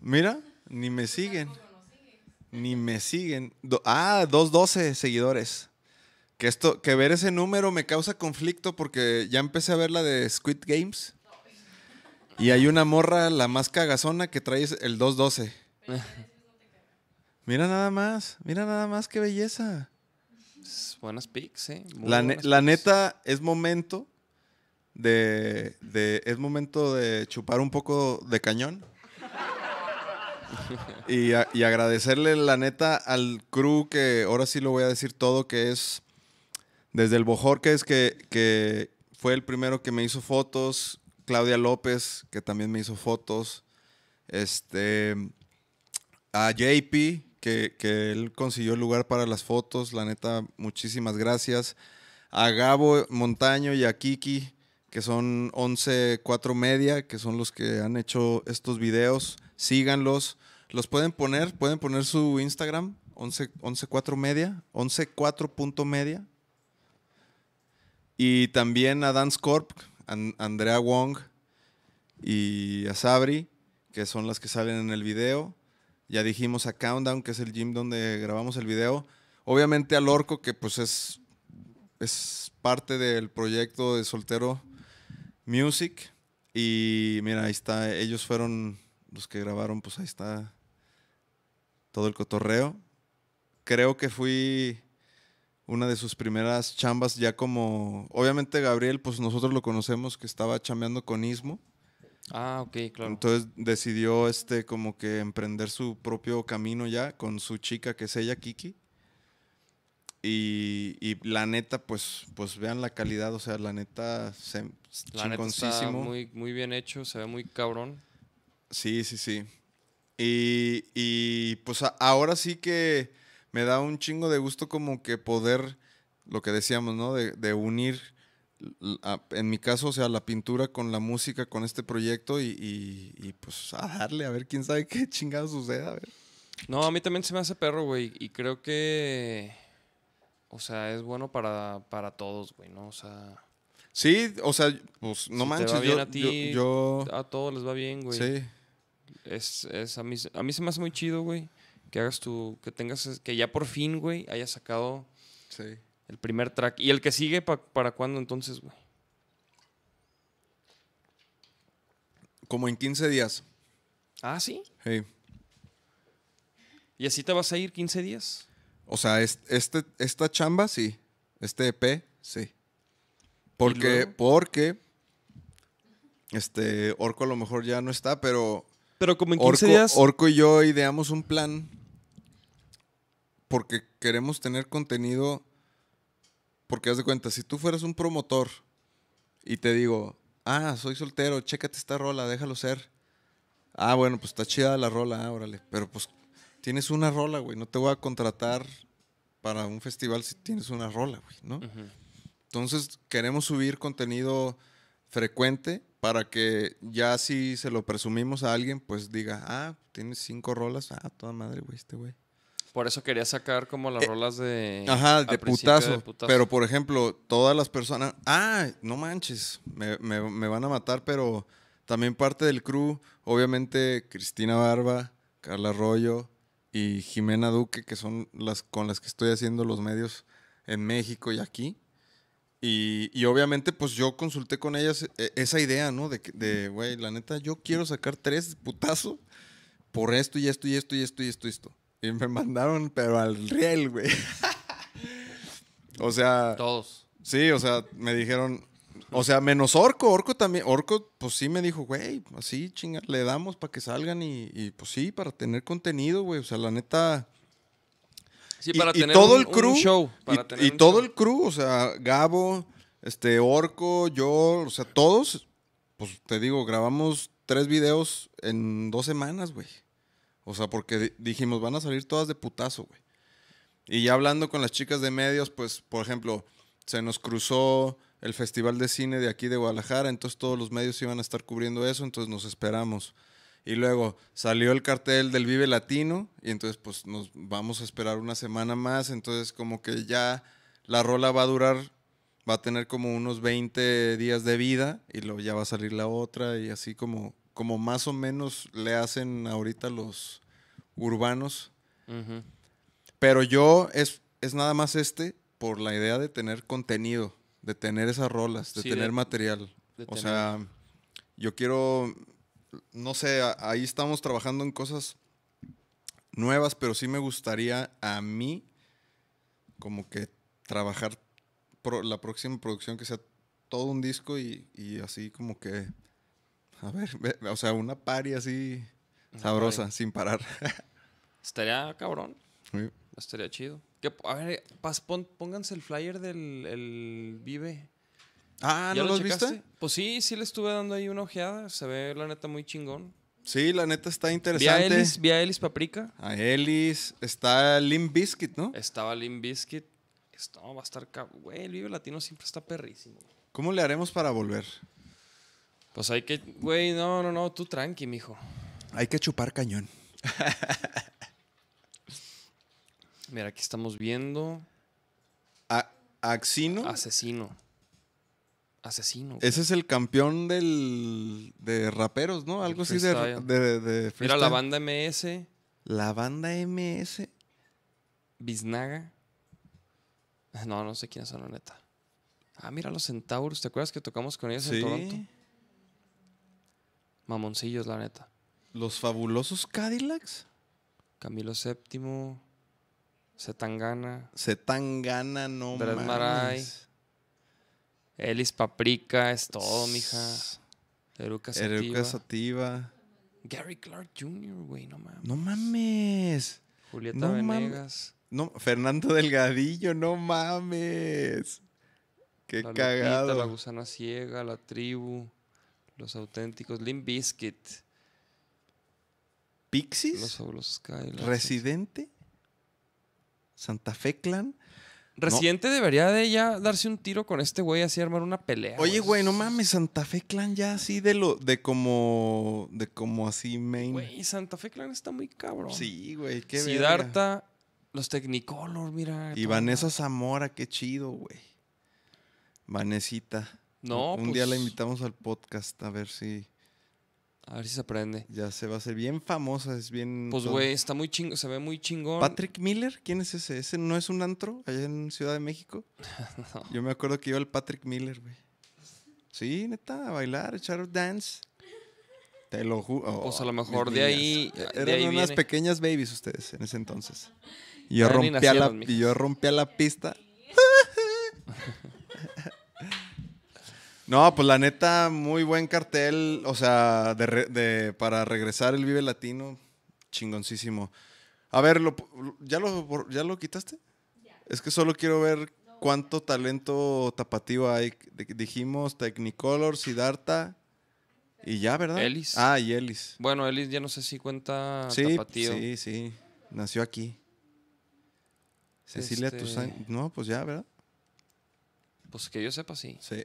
Mira, ni me siguen. Ni me siguen. Do- ah, 212 seguidores. Que esto, que ver ese número me causa conflicto porque ya empecé a ver la de Squid Games. Y hay una morra, la más cagazona, que trae el 212. *laughs* Mira nada más, mira nada más qué belleza. Buenas pics, ¿eh? Muy La, ne- neta es momento de, de- es momento de chupar un poco de cañón. *laughs* y, a- y agradecerle la neta al crew que ahora sí lo voy a decir todo, que es desde el Bojorques, que, que fue el primero que me hizo fotos, Claudia López, que también me hizo fotos, este, a JP, que, él consiguió el lugar para las fotos, la neta, muchísimas gracias. A Gabo Montaño y a Kiki, que son 11 4 media, que son los que han hecho estos videos. Síganlos. Los pueden poner, pueden poner su Instagram, 11, 11 4 media, 11 4 punto media. Y también a Dance Corp, An- Andrea Wong y a Sabri, que son las que salen en el video. Ya dijimos a Countdown, que es el gym donde grabamos el video. Obviamente al Orco, que pues es, es parte del proyecto de Soltero Music. Y mira, ahí está, ellos fueron los que grabaron, pues ahí está todo el cotorreo. Creo que fui una de sus primeras chambas ya como, obviamente Gabriel, pues nosotros lo conocemos que estaba chambeando con Ismo. Ah, ok, claro. Entonces decidió este como que emprender su propio camino ya con su chica que es ella, Kiki. Y, y la neta, pues, pues vean la calidad, o sea, la neta, se, La neta está chingoncísimo. muy, muy bien hecho, se ve muy cabrón. Sí, sí, sí. Y, y, pues a- ahora sí que me da un chingo de gusto como que poder, lo que decíamos, ¿no? De, de unir, en mi caso, o sea, la pintura con la música, con este proyecto y, y- y, pues a darle, a ver quién sabe qué *laughs* chingado suceda. A ver. No, a mí también se me hace perro, güey. Y creo que. O sea, es bueno para, para todos, güey, ¿no? O sea, Sí, o sea, pues no Si te va manches, bien yo, a ti, yo, yo- a todos les va bien, güey. sí, Es, es, a, mí, a mí se me hace muy chido, güey. Que hagas tu. Que tengas. Que ya por fin, güey, hayas sacado sí. El primer track. ¿Y el que sigue pa- para cuándo entonces, güey? Como en 15 días. Ah, sí. Sí. ¿Y así te vas a ir 15 días? O sea, es- este, esta chamba, sí. Este EP, sí. Porque, porque, este, Orco a lo mejor ya no está, pero Pero como en 15 Orco, días. Orco y yo ideamos un plan porque queremos tener contenido. Porque haz de cuenta, si tú fueras un promotor y te digo, ah, soy soltero, chécate esta rola, déjalo ser. Ah, bueno, pues está chida la rola, ah, órale. Pero pues tienes una rola, güey. No te voy a contratar para un festival si tienes una rola, güey, ¿no? Entonces queremos subir contenido frecuente para que ya si se lo presumimos a alguien, pues diga, ah, tienes cinco rolas, ah, toda madre, güey, este güey. Por eso quería sacar como las Eh, rolas de. Ajá, de putazo. putazo. Pero por ejemplo, todas las personas, ah, no manches, me, me- me van a matar, pero también parte del crew, obviamente Cristina Barba, Carla Arroyo y Jimena Duque, que son las con las que estoy haciendo los medios en México y aquí. Y, y obviamente, pues yo consulté con ellas eh, esa idea, ¿no? De, güey, la neta, yo quiero sacar tres putazo, por esto y esto y esto y esto y esto y esto. Y me mandaron, pero al riel, güey. *laughs* o sea, Todos. sí, o sea, me dijeron, o sea, menos Orco, Orco también, Orco, pues sí me dijo, güey, así chinga, le damos para que salgan y, y, pues sí, para tener contenido, güey. O sea, la neta. Sí, Y- para y, tener todo un- el crew. un show. y- para tener y un todo show. el crew, o sea, Gabo, este, Orco, yo, o sea, todos, pues te digo, grabamos tres videos en dos semanas, güey. O sea, porque di- dijimos, van a salir todas de putazo, güey. Y ya hablando con las chicas de medios, pues, por ejemplo, se nos cruzó el Festival de Cine de aquí de Guadalajara, entonces todos los medios iban a estar cubriendo eso, entonces nos esperamos. Y luego salió el cartel del Vive Latino y entonces pues nos vamos a esperar una semana más, entonces como que ya la rola va a durar, va a tener como unos 20 días de vida y luego ya va a salir la otra y así como, como más o menos le hacen ahorita los urbanos. Pero yo es, es nada más este por la idea de tener contenido, de tener esas rolas, de Sí, tener de- material. de o tener. sea, yo quiero, no sé, ahí estamos trabajando en cosas nuevas, pero sí me gustaría a mí como que trabajar pro- la próxima producción que sea todo un disco y, y así como que, a ver, ve- o sea, una pari así sabrosa, sin parar. *laughs* Estaría cabrón. Sí. Estaría chido. Que, a ver, pas- pon- pónganse el flyer del el Vive. Ah, ¿Ya ¿no lo los viste? Pues sí, sí le estuve dando ahí una ojeada. Se ve la neta muy chingón. Sí, la neta está Vi a interesante. Ellis, vi a Ellis Paprika. A Ellis. Está Limp Bizkit, ¿no? Estaba Limp Bizkit. Esto va a estar Güey, el Vive Latino siempre está perrísimo. ¿Cómo le haremos para volver? Pues hay que. Güey, no, no, no. Tú tranqui, mijo. Hay que chupar cañón. *laughs* Mira, aquí estamos viendo. A- Axino. Asesino. Asesino. güey. Ese es el campeón del, de raperos, ¿no? Algo así de, de, de Mira la banda MS. La banda MS. Biznaga. No, no sé quiénes son, la neta. Ah, mira los Centaurus. ¿Te acuerdas que tocamos con ellos en Toronto? Mamoncillos, la neta. Los fabulosos Cadillacs. Camilo VII. Zetangana. Zetangana, no mames. Marai. Ellis Paprika. Es todo, mija. Eruca Eruca Sativa. Sativa. Gary Clark Jr., güey, no mames. No mames. Julieta no mames. Venegas. No, Fernando Delgadillo, no mames. Qué la Lupita, cagado. la gusana ciega, la tribu. Los auténticos. Limp Bizkit. Los Pixies. fabulosos Skylarks. Residente. Santa Fe Clan. Residente debería de ya darse un tiro con este güey así armar una pelea. Oye, güey, no mames, Santa Fe Clan ya así de lo, de como, de como así main. Güey, Santa Fe Clan está muy cabrón. Sí, güey, qué. Siddhartha, los Technicolor, mira. Y Vanessa. Zamora, qué chido, güey. Vanesita. No, Un día la pues, invitamos al podcast a ver si A ver si se aprende. ya se va a hacer bien famosa, es bien. Pues, güey, está muy chingo, se ve muy chingón. Patrick Miller, ¿quién es ese? ¿Ese no es un antro allá en Ciudad de México? *laughs* Yo me acuerdo que iba el Patrick Miller, güey. Sí, neta, a bailar, a echar dance. Te lo juro. Pues a lo mejor de ahí- de Eran ahí unas viene. pequeñas babies ustedes en ese entonces. Y yo, rompía la, y yo rompía la pista. *laughs* No, pues la neta, muy buen cartel. O sea, de para regresar el Vive Latino, chingoncísimo. A ver, lo- ¿ya, lo, ¿ya lo quitaste? Es que solo quiero ver cuánto talento tapatío hay. Dijimos Technicolor, Siddhartha y ya, ¿verdad? Ellis. Ah, y Ellis. Bueno, Ellis ya no sé si cuenta Sí, tapatío. sí, sí. Nació aquí. Cecilia Este- Toussaint. No, pues ya, ¿verdad? Pues que yo sepa, sí. Sí.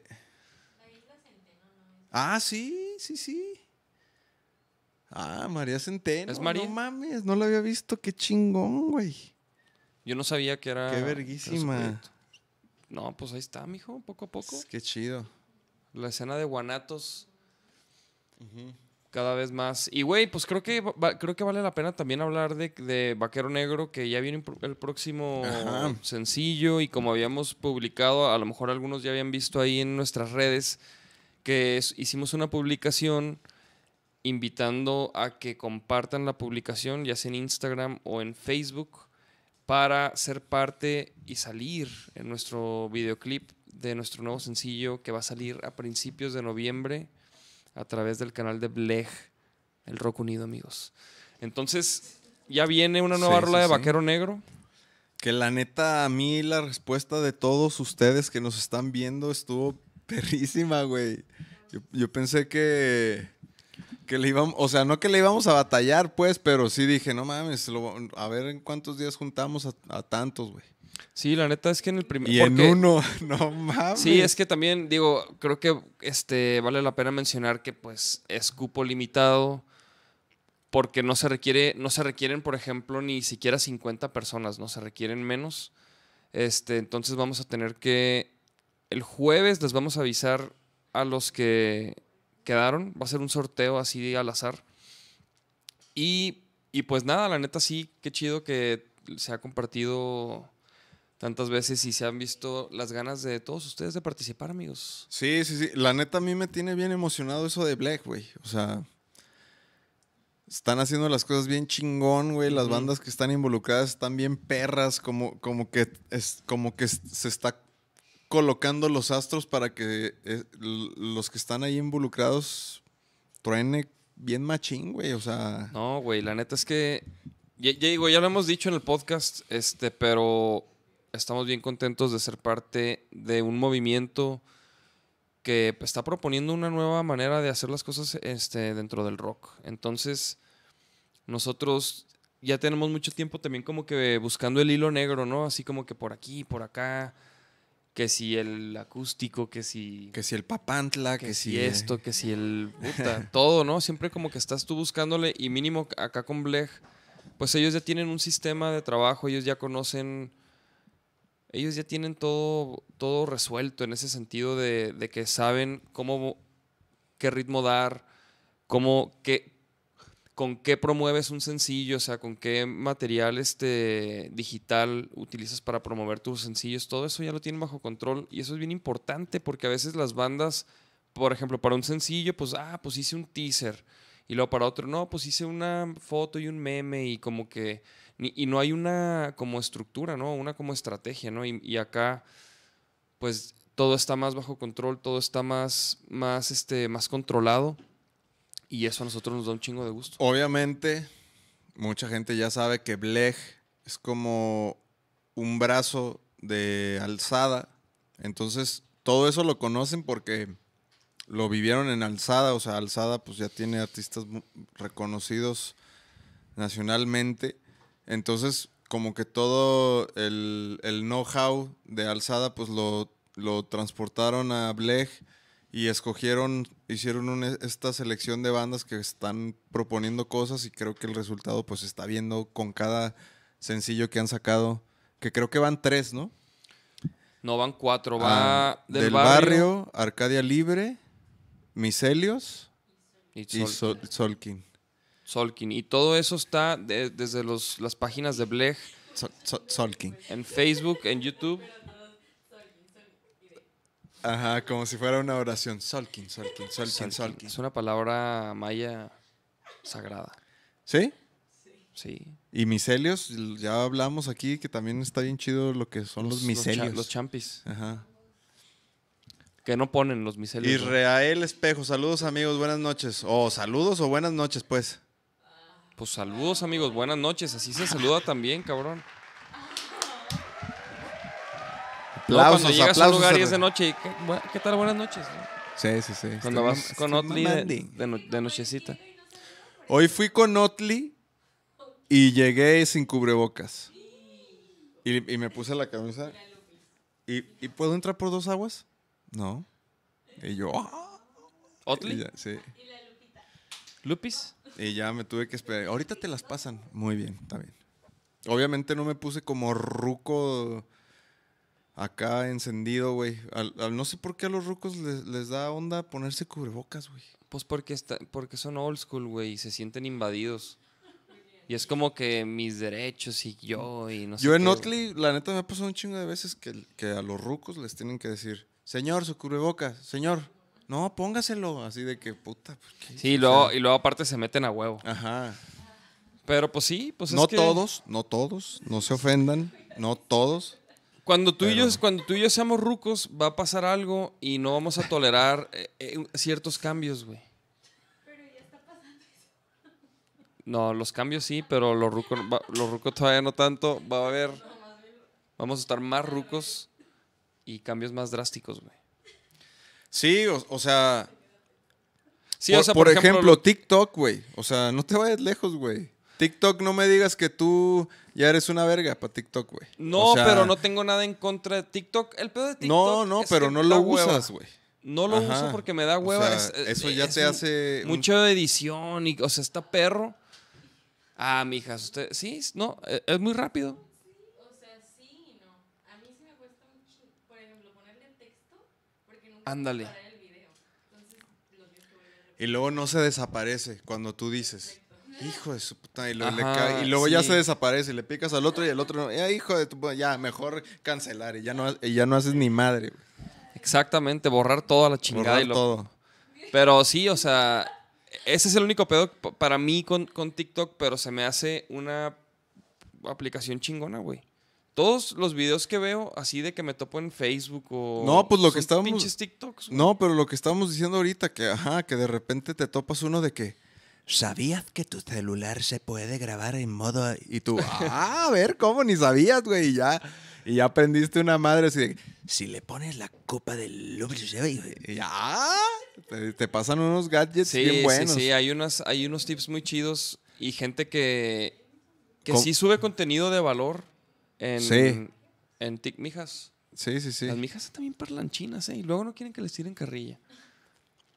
Ah, sí, sí, sí. Ah, María Centeno. ¿Es María? No mames, no la había visto. Qué chingón, güey. Yo no sabía que era. Qué verguísima. No, pues ahí está, mijo, poco a poco. Qué chido. La escena de Guanatos. Cada vez más. Y güey, pues creo que va- creo que vale la pena también hablar de, de Vaquero Negro, que ya viene el próximo Ajá. sencillo. Y como habíamos publicado, a lo mejor algunos ya habían visto ahí en nuestras redes, que es- hicimos una publicación invitando a que compartan la publicación, ya sea en Instagram o en Facebook, para ser parte y salir en nuestro videoclip de nuestro nuevo sencillo que va a salir a principios de noviembre a través del canal de Blech, el Rock Unido, amigos. Entonces, ya viene una nueva Sí, rola sí, de sí. Vaquero Negro. Que la neta, a mí la respuesta de todos ustedes que nos están viendo estuvo perrísima, güey. Yo, yo pensé que, que le íbamos, o sea, no que le íbamos a batallar, pues, pero sí dije, no mames, lo- a ver en cuántos días juntamos a, a tantos, güey. Sí, la neta es que en el primer... Y en uno, *laughs* no mames. Sí, es que también, digo, creo que este, vale la pena mencionar que pues es cupo limitado porque no se requiere, no se requieren, por ejemplo, ni siquiera 50 personas, no se requieren menos. Este, entonces vamos a tener que el jueves les vamos a avisar a los que quedaron, va a ser un sorteo así al azar. Y, y pues nada, la neta sí, qué chido que se ha compartido tantas veces y se han visto las ganas de todos ustedes de participar, amigos. Sí, sí, sí. La neta a mí me tiene bien emocionado eso de Black, güey. O sea, están haciendo las cosas bien chingón, güey. Las bandas que están involucradas están bien perras, como, como que es, como que se está colocando los astros para que eh, los que están ahí involucrados truene bien machín, güey. O sea, No, güey, la neta es que ya, ya digo, ya lo hemos dicho en el podcast, este, pero estamos bien contentos de ser parte de un movimiento que está proponiendo una nueva manera de hacer las cosas este, dentro del rock. Entonces, nosotros ya tenemos mucho tiempo también como que buscando el hilo negro, ¿no? Así como que por aquí, por acá, que si el acústico, que si que si el papantla, que, que, si si esto, que si el puta, *laughs* todo, ¿no? Siempre como que estás tú buscándole y mínimo acá con Blech, pues ellos ya tienen un sistema de trabajo, ellos ya conocen, ellos ya tienen todo, todo resuelto en ese sentido de, de que saben cómo, qué ritmo dar, cómo, qué, con qué promueves un sencillo, o sea, con qué material este, digital utilizas para promover tus sencillos, todo eso ya lo tienen bajo control y eso es bien importante porque a veces las bandas, por ejemplo, para un sencillo, pues, ah, pues hice un teaser y luego para otro, no, pues hice una foto y un meme y como que, y no hay una como estructura, ¿no? Una como estrategia, ¿no? Y, y acá, pues, todo está más bajo control, todo está más, más, este, más controlado. Y eso a nosotros nos da un chingo de gusto. Obviamente, mucha gente ya sabe que Blech es como un brazo de alzada. Entonces, todo eso lo conocen porque lo vivieron en alzada. O sea, alzada pues ya tiene artistas reconocidos nacionalmente. Entonces, como que todo el, el know-how de alzada pues lo, lo transportaron a Blech y escogieron, hicieron una- esta selección de bandas que están proponiendo cosas y creo que el resultado pues se está viendo con cada sencillo que han sacado, que creo que van tres, ¿no? No, van cuatro. Va Ah, del, barrio, Arcadia Libre, Miselios y y Sol- Sol- Solkin. Solkin. Y todo eso está de- desde los, las páginas de Blech Sol- Sol- Solkin. en Facebook, en YouTube. Ajá, como si fuera una oración. Solkin, Solkin, Solkin, Solkin. Es una palabra maya sagrada. ¿Sí? Sí. Y Miselios, ya hablamos aquí que también está bien chido lo que son los, cha- Miselios. Los, champis. Ajá. Que no ponen los miselios. ¿no? Israel Espejo, saludos amigos, buenas noches. O saludos o buenas noches, pues. Pues saludos, amigos. Buenas noches. Así se saluda también, cabrón. No, Aplausos, cuando llegas a un aplausos, lugar y es de noche, y, ¿qué, tal? Buenas noches. ¿no? Sí, sí, sí. Cuando Estoy vas con Otli de, de no- de nochecita. Hoy fui con Otli y llegué sin cubrebocas. Y, y me puse la camisa. ¿Y, ¿Y puedo entrar por dos aguas? No. Y yo, "Ah". Y ¿Otli? ya, sí. ¿Lupis? Y ya me tuve que esperar. Ahorita te las pasan. Muy bien, está bien. Obviamente no me puse como ruco acá encendido, güey. No sé por qué a los rucos les, les da onda ponerse cubrebocas, güey. Pues porque, está, porque son old school, güey, y se sienten invadidos. Y es como que mis derechos y yo y no sé Yo en. Otli, la neta, me ha pasado un chingo de veces que, que a los rucos les tienen que decir, señor, su cubrebocas, señor, No, póngaselo. Así de que, puta. Sí, y luego, y luego aparte se meten a huevo. Ajá. Pero pues sí, pues es no que todos, no todos. No se ofendan. No todos. Cuando tú, y yo, Pero- cuando tú y yo seamos rucos, va a pasar algo y no vamos a tolerar eh, eh, ciertos cambios, güey. No, los cambios sí, pero los rucos, va- los rucos todavía no tanto. Va a haber, vamos a estar más rucos y cambios más drásticos, güey. Sí, o, o sea. Sí, por, o sea, por por, ejemplo, TikTok, güey. O sea, no te vayas lejos, güey. TikTok, no me digas que tú ya eres una verga para TikTok, güey. No, O sea, pero no tengo nada en contra de TikTok. El pedo de TikTok. No, no, es pero que no lo hueva. usas, güey. No lo Ajá. uso porque me da O hueva. sea, es- es- eso ya es te hace un- Mucho edición y, o sea, está perro. Ah, mijas, usted, sí, no, e- es muy rápido. O sea, sí y no. A mí sí me cuesta un chingo, por ejemplo, ponerle texto, porque nunca Ándale. Y luego no se desaparece cuando tú dices. Hijo de su puta. Y, luego le Ajá, cae- y luego ya se desaparece. Y le picas al otro y el otro no. "Eh, hijo de tu puta", Ya, mejor cancelar. Y ya no, y ya no haces ni madre. Exactamente, borrar toda la chingada. Borrar y lo- todo. Pero sí, o sea, ese es el único pedo para mí con, con TikTok, pero se me hace una aplicación chingona, güey. Todos los videos que veo, así de que me topo en Facebook o... No, pues lo que estábamos- pinches TikToks. güey. No, pero lo que estábamos diciendo ahorita, que ajá, que de repente te topas uno de que. ¿Sabías que tu celular se puede grabar en modo.? Y tú, *laughs* ah, a ver, ¿cómo? Ni sabías, güey. Y ya, y ya aprendiste una madre así de. Si le pones la copa del y ya. Te, te pasan unos gadgets Sí, bien sí, buenos. sí, hay, unas, hay unos tips muy chidos y gente que, que Com- sí sube contenido de valor en, Sí. en Tik Mijas. Sí, sí, sí. Las mijas bien parlanchinas, ¿eh? Y luego no quieren que les tiren carrilla.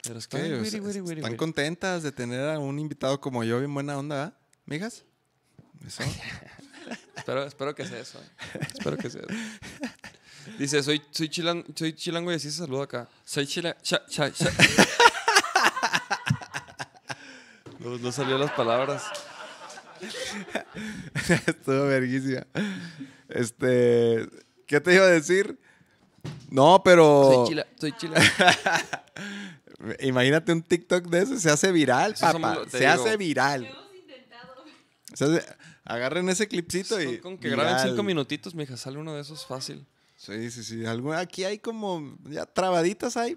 Pero es que... Están contentas de tener a un invitado como yo, bien buena onda, ¿verdad, mijas? Eso. *laughs* Espero, espero que sea eso. ¿eh? *laughs* espero que sea eso. Dice, soy, soy, soy chilango y así se saluda acá. Soy chilango... *laughs* no, no salió las palabras. Estuvo verguísima. Este. ¿Qué te iba a decir? No, pero. Soy chila, soy chilango. *laughs* Imagínate un TikTok de ese, se hace viral, Eso papá. somos lo- se digo. hace viral. Hemos intentado. Se hace- agarren ese clipcito y. Con que graben cinco minutitos, mija, sale uno de esos fácil. Sí, sí, sí. Algo- aquí hay como. Ya trabaditas hay.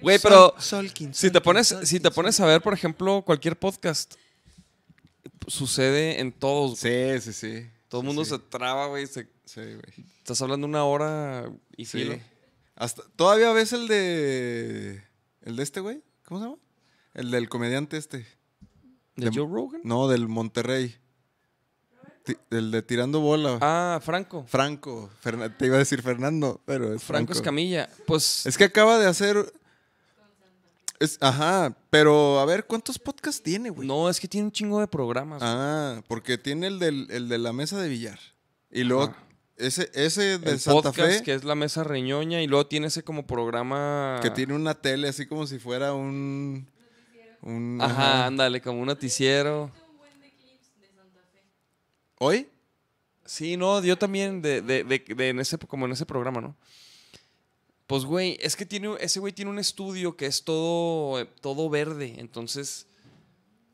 Güey, pero Solkin, si te pones, si te pones a ver, por ejemplo, cualquier podcast, sucede en todos. güey. Sí, sí, sí. Todo el Sí, mundo sí. se traba, güey. se- Sí, güey. Estás hablando una hora y Sí. filo. Hasta, ¿Todavía ves el de. El de este, güey? ¿Cómo se llama? El del comediante este. ¿De De- Joe Rogan? No, del Monterrey. Ti- el de Tirando Bola. Ah, Franco. Franco. Ferna- te iba a decir Fernando, pero es Franco Franco. Escamilla. Pues Es que acaba de hacer. Es, ajá, pero a ver, ¿cuántos podcasts tiene, güey? no, es que tiene un chingo de programas. güey. Ah, porque tiene el, del, el de la mesa de billar. Y luego Ajá. Ese, ese de el Santa podcast Fe, que es la mesa reñoña y luego tiene ese como programa. que tiene una tele así como si fuera un. un Ajá, ándale, como un noticiero. ¿Hoy? Sí, no, yo también de, de, de, de en ese, como en ese programa, ¿no? Pues, güey, es que tiene, ese güey tiene un estudio que es todo, todo verde, entonces...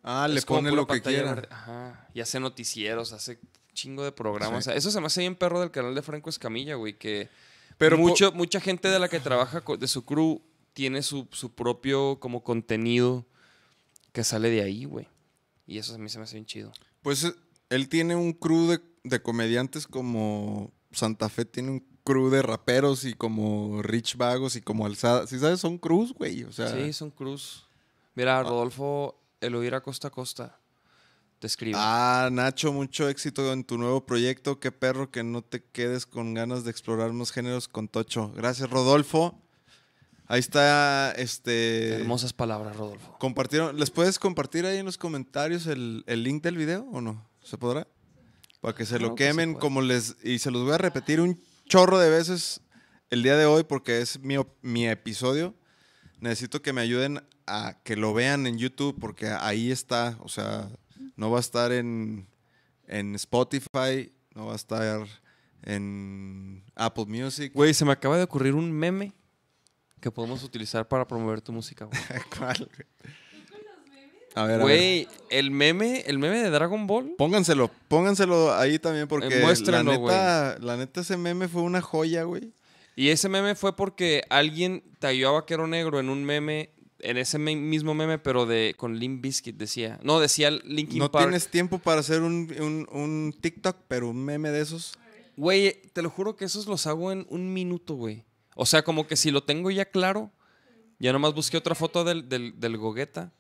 Ah, le pone lo que quiera. verde. Ajá, y hace noticieros, hace chingo de programas. Sí. Eso se me hace bien perro del canal de Franco Escamilla, güey, que Pero mucho, mucha gente de la que trabaja de su crew tiene su, su propio como contenido que sale de ahí, güey. Y eso a mí se me hace bien chido. Pues eh, él tiene un crew de, de comediantes como Santa Fe tiene un crew de raperos y como Rich Vagos y como Alzada. ¿Sí sabes? Son crews, güey. O sea, Sí, son cruz. Mira, Rodolfo Eloíra Costa Costa te escribe. Ah, Nacho, mucho éxito en tu nuevo proyecto. Qué perro que no te quedes con ganas de explorar más géneros con Tocho. Gracias, Rodolfo. Ahí está, este... Hermosas palabras, Rodolfo. Compartieron, ¿Les puedes compartir ahí en los comentarios el, el link del video o no? ¿Se podrá? Para que se Claro lo que se quemen como les... Y se los voy a repetir un chorro de veces el día de hoy porque es mi episodio. Necesito que me ayuden a que lo vean en YouTube porque ahí está. O sea, no va a estar en, en Spotify, no va a estar en Apple Music. Güey, se me acaba de ocurrir un meme que podemos utilizar para promover tu música, güey. *laughs* ¿Cuál? A ver, a ver. Güey, el meme, el meme de Dragon Ball. Pónganselo, pónganselo ahí también porque Eh, la neta, la neta ese meme fue una joya, güey. Y ese meme fue porque alguien tagueó a Vaquero Negro en un meme, en ese mismo meme, pero de con Limp Bizkit decía. No, decía Linkin No Park. tienes tiempo para hacer un, un- un TikTok, pero un meme de esos. Güey, te lo juro que esos los hago en un minuto, güey. O sea, como que si lo tengo ya claro, ya nomás busqué otra foto del, del, del Gogeta.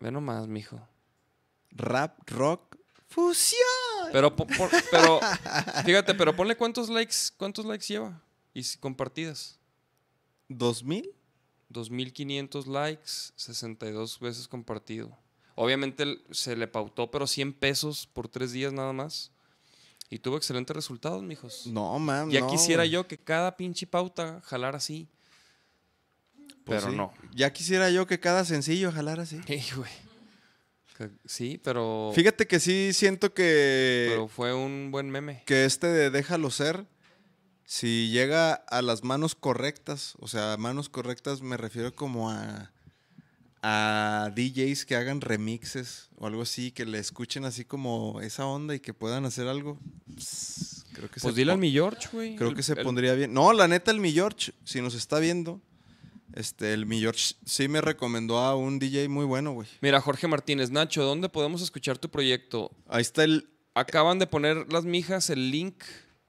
Ve nomás, mijo. Rap, rock, fusión. Pero, pero, *laughs* fíjate, pero ponle cuántos likes, cuántos likes lleva y si- compartidas. ¿2000? 2500 likes, 62 veces compartido. Obviamente se le pautó, pero 100 pesos por tres días nada más. Y tuvo excelentes resultados, mijos. No, man. ya no, quisiera yo que cada pinche pauta jalara así. Pues pero sí. no. Ya quisiera yo que cada sencillo jalara así. Sí, pero, Fíjate que sí siento que, pero fue un buen meme. que este de Déjalo ser, si llega a las manos correctas, o sea, manos correctas me refiero como a, a DJs que hagan remixes o algo así, que le escuchen así como esa onda y que puedan hacer algo. Pss, Creo que Pues se dile al mi George, güey. Creo El- que se el- pondría bien. No, la neta, el Mi George, si nos está viendo, este, el Mi George sí me recomendó a un DJ muy bueno, güey. Mira, Jorge Martínez, Nacho, ¿dónde podemos escuchar tu proyecto? Ahí está el. Acaban de poner las mijas el link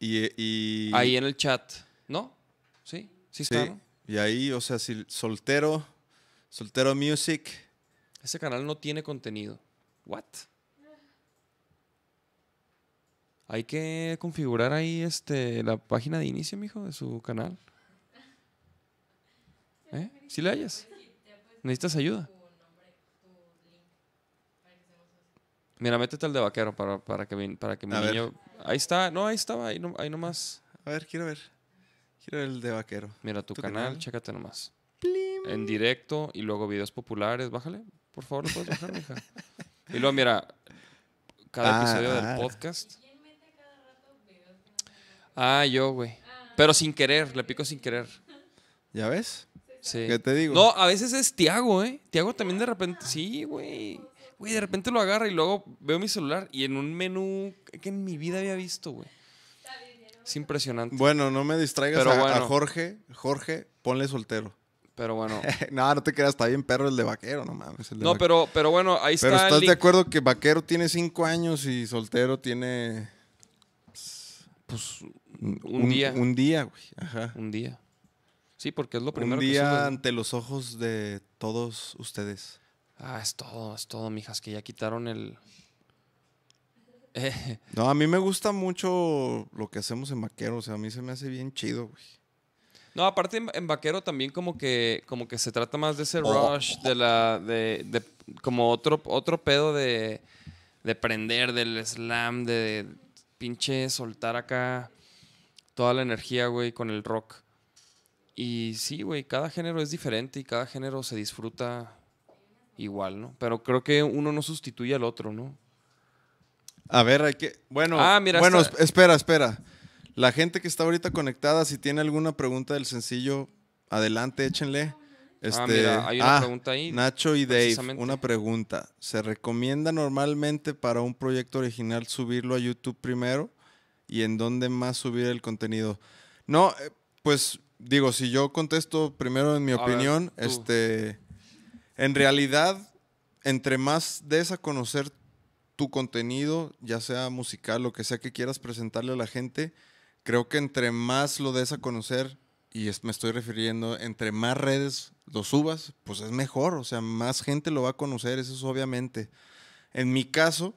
Y, y- ahí en el chat. ¿No? Sí, sí sí, está, ¿no? y ahí, o sea, si soltero, soltero music. Ese canal no tiene contenido. ¿What? Hay que configurar ahí este, la página de inicio, mijo, de su canal. ¿Eh? ¿Sí le hayas? ¿Necesitas ayuda? Mira, métete al de vaquero para, para que, mi- para que mi A ver. Ahí está, no, ahí estaba, ahí, no- ahí nomás. A ver, quiero ver. Quiero ver el de vaquero. Mira, tu, ¿Tu canal, canal? chécate nomás. En directo y luego videos populares. Bájale, por favor, lo puedes bajar, mija. Y luego, mira, cada Ah, episodio ah. del podcast. Ah, yo, güey. Pero sin querer, le pico sin querer. ¿Ya ves? Sí. ¿Qué te digo? No, a veces es Tiago, ¿eh? Tiago también de repente. Sí, güey. Güey, de repente lo agarra y luego veo mi celular y en un menú que en mi vida había visto, güey. Es impresionante. Bueno, no me distraigas Pero a, a bueno. Jorge. Jorge, ponle soltero. Pero bueno. *laughs* no, no te creas, está bien perro el de vaquero, no mames. el de No, vaquero. pero, pero bueno, ahí está Pero el estás de acuerdo que vaquero tiene cinco años y soltero tiene Pues un, un día. Un día, güey. Ajá. Un día. Sí, porque es lo primero Un que día sube. ante los ojos de todos ustedes. Ah, es todo, es todo, mijas, que ya quitaron el. *laughs* Eh, No, a mí me gusta mucho lo que hacemos en vaquero. O sea, a mí se me hace bien chido, güey. No, aparte en, en vaquero también como que, como que se trata más de ese Oh. rush, de la, de, de- como otro, otro pedo de, de prender, del slam, de pinche soltar acá toda la energía, güey, con el rock. Y sí, güey, cada género es diferente y cada género se disfruta igual, ¿no? Pero creo que uno no sustituye al otro, ¿no? A ver, hay que. Bueno, Ah, mira, bueno, está- espera, espera. La gente que está ahorita conectada, si tiene alguna pregunta del sencillo, adelante, échenle. Este, Ah, mira, hay una ah, pregunta ahí, Nacho y Dave, una pregunta. ¿Se recomienda normalmente para un proyecto original subirlo a YouTube primero? ¿Y en dónde más subir el contenido? No, eh, pues digo, si yo contesto primero en mi A opinión, este, en realidad, entre más des a conocer tu contenido, ya sea musical, lo que sea que quieras presentarle a la gente, creo que entre más lo des a conocer, y me estoy refiriendo, entre más redes lo subas, pues es mejor, o sea, más gente lo va a conocer, eso es obviamente. En mi caso,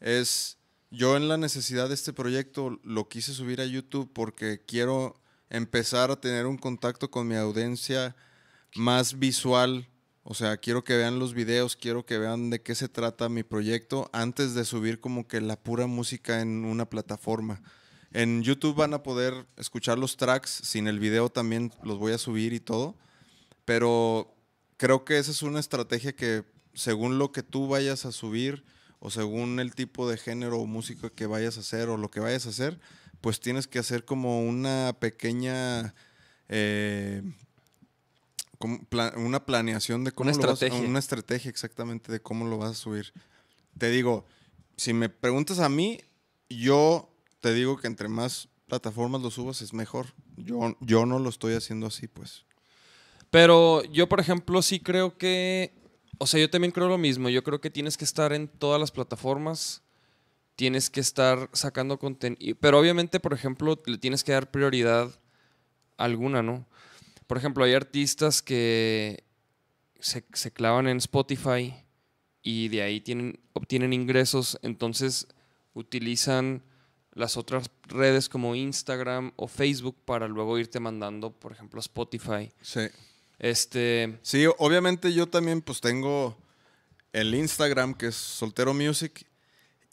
es, yo en la necesidad de este proyecto lo quise subir a YouTube porque quiero empezar a tener un contacto con mi audiencia más visual. O sea, quiero que vean los videos, quiero que vean de qué se trata mi proyecto antes de subir como que la pura música en una plataforma. En YouTube van a poder escuchar los tracks, sin el video también los voy a subir y todo. Pero creo que esa es una estrategia que según lo que tú vayas a subir o según el tipo de género o música que vayas a hacer o lo que vayas a hacer, pues tienes que hacer como una pequeña eh, una planeación de cómo Una lo vas- estrategia. una estrategia exactamente de cómo lo vas a subir. Te digo, si me preguntas a mí, yo te digo que entre más plataformas lo subas es mejor. Yo, yo no lo estoy haciendo así, pues. Pero yo, por ejemplo, sí creo que. O sea, yo también creo lo mismo. Yo creo que tienes que estar en todas las plataformas. Tienes que estar sacando contenido. Pero obviamente, por ejemplo, le tienes que dar prioridad a alguna, ¿no? Por ejemplo, hay artistas que se, se clavan en Spotify y de ahí tienen, obtienen ingresos. Entonces utilizan las otras redes como Instagram o Facebook para luego irte mandando, por ejemplo, a Spotify. Sí. Este, Sí, obviamente yo también pues tengo el Instagram que es Soltero Music.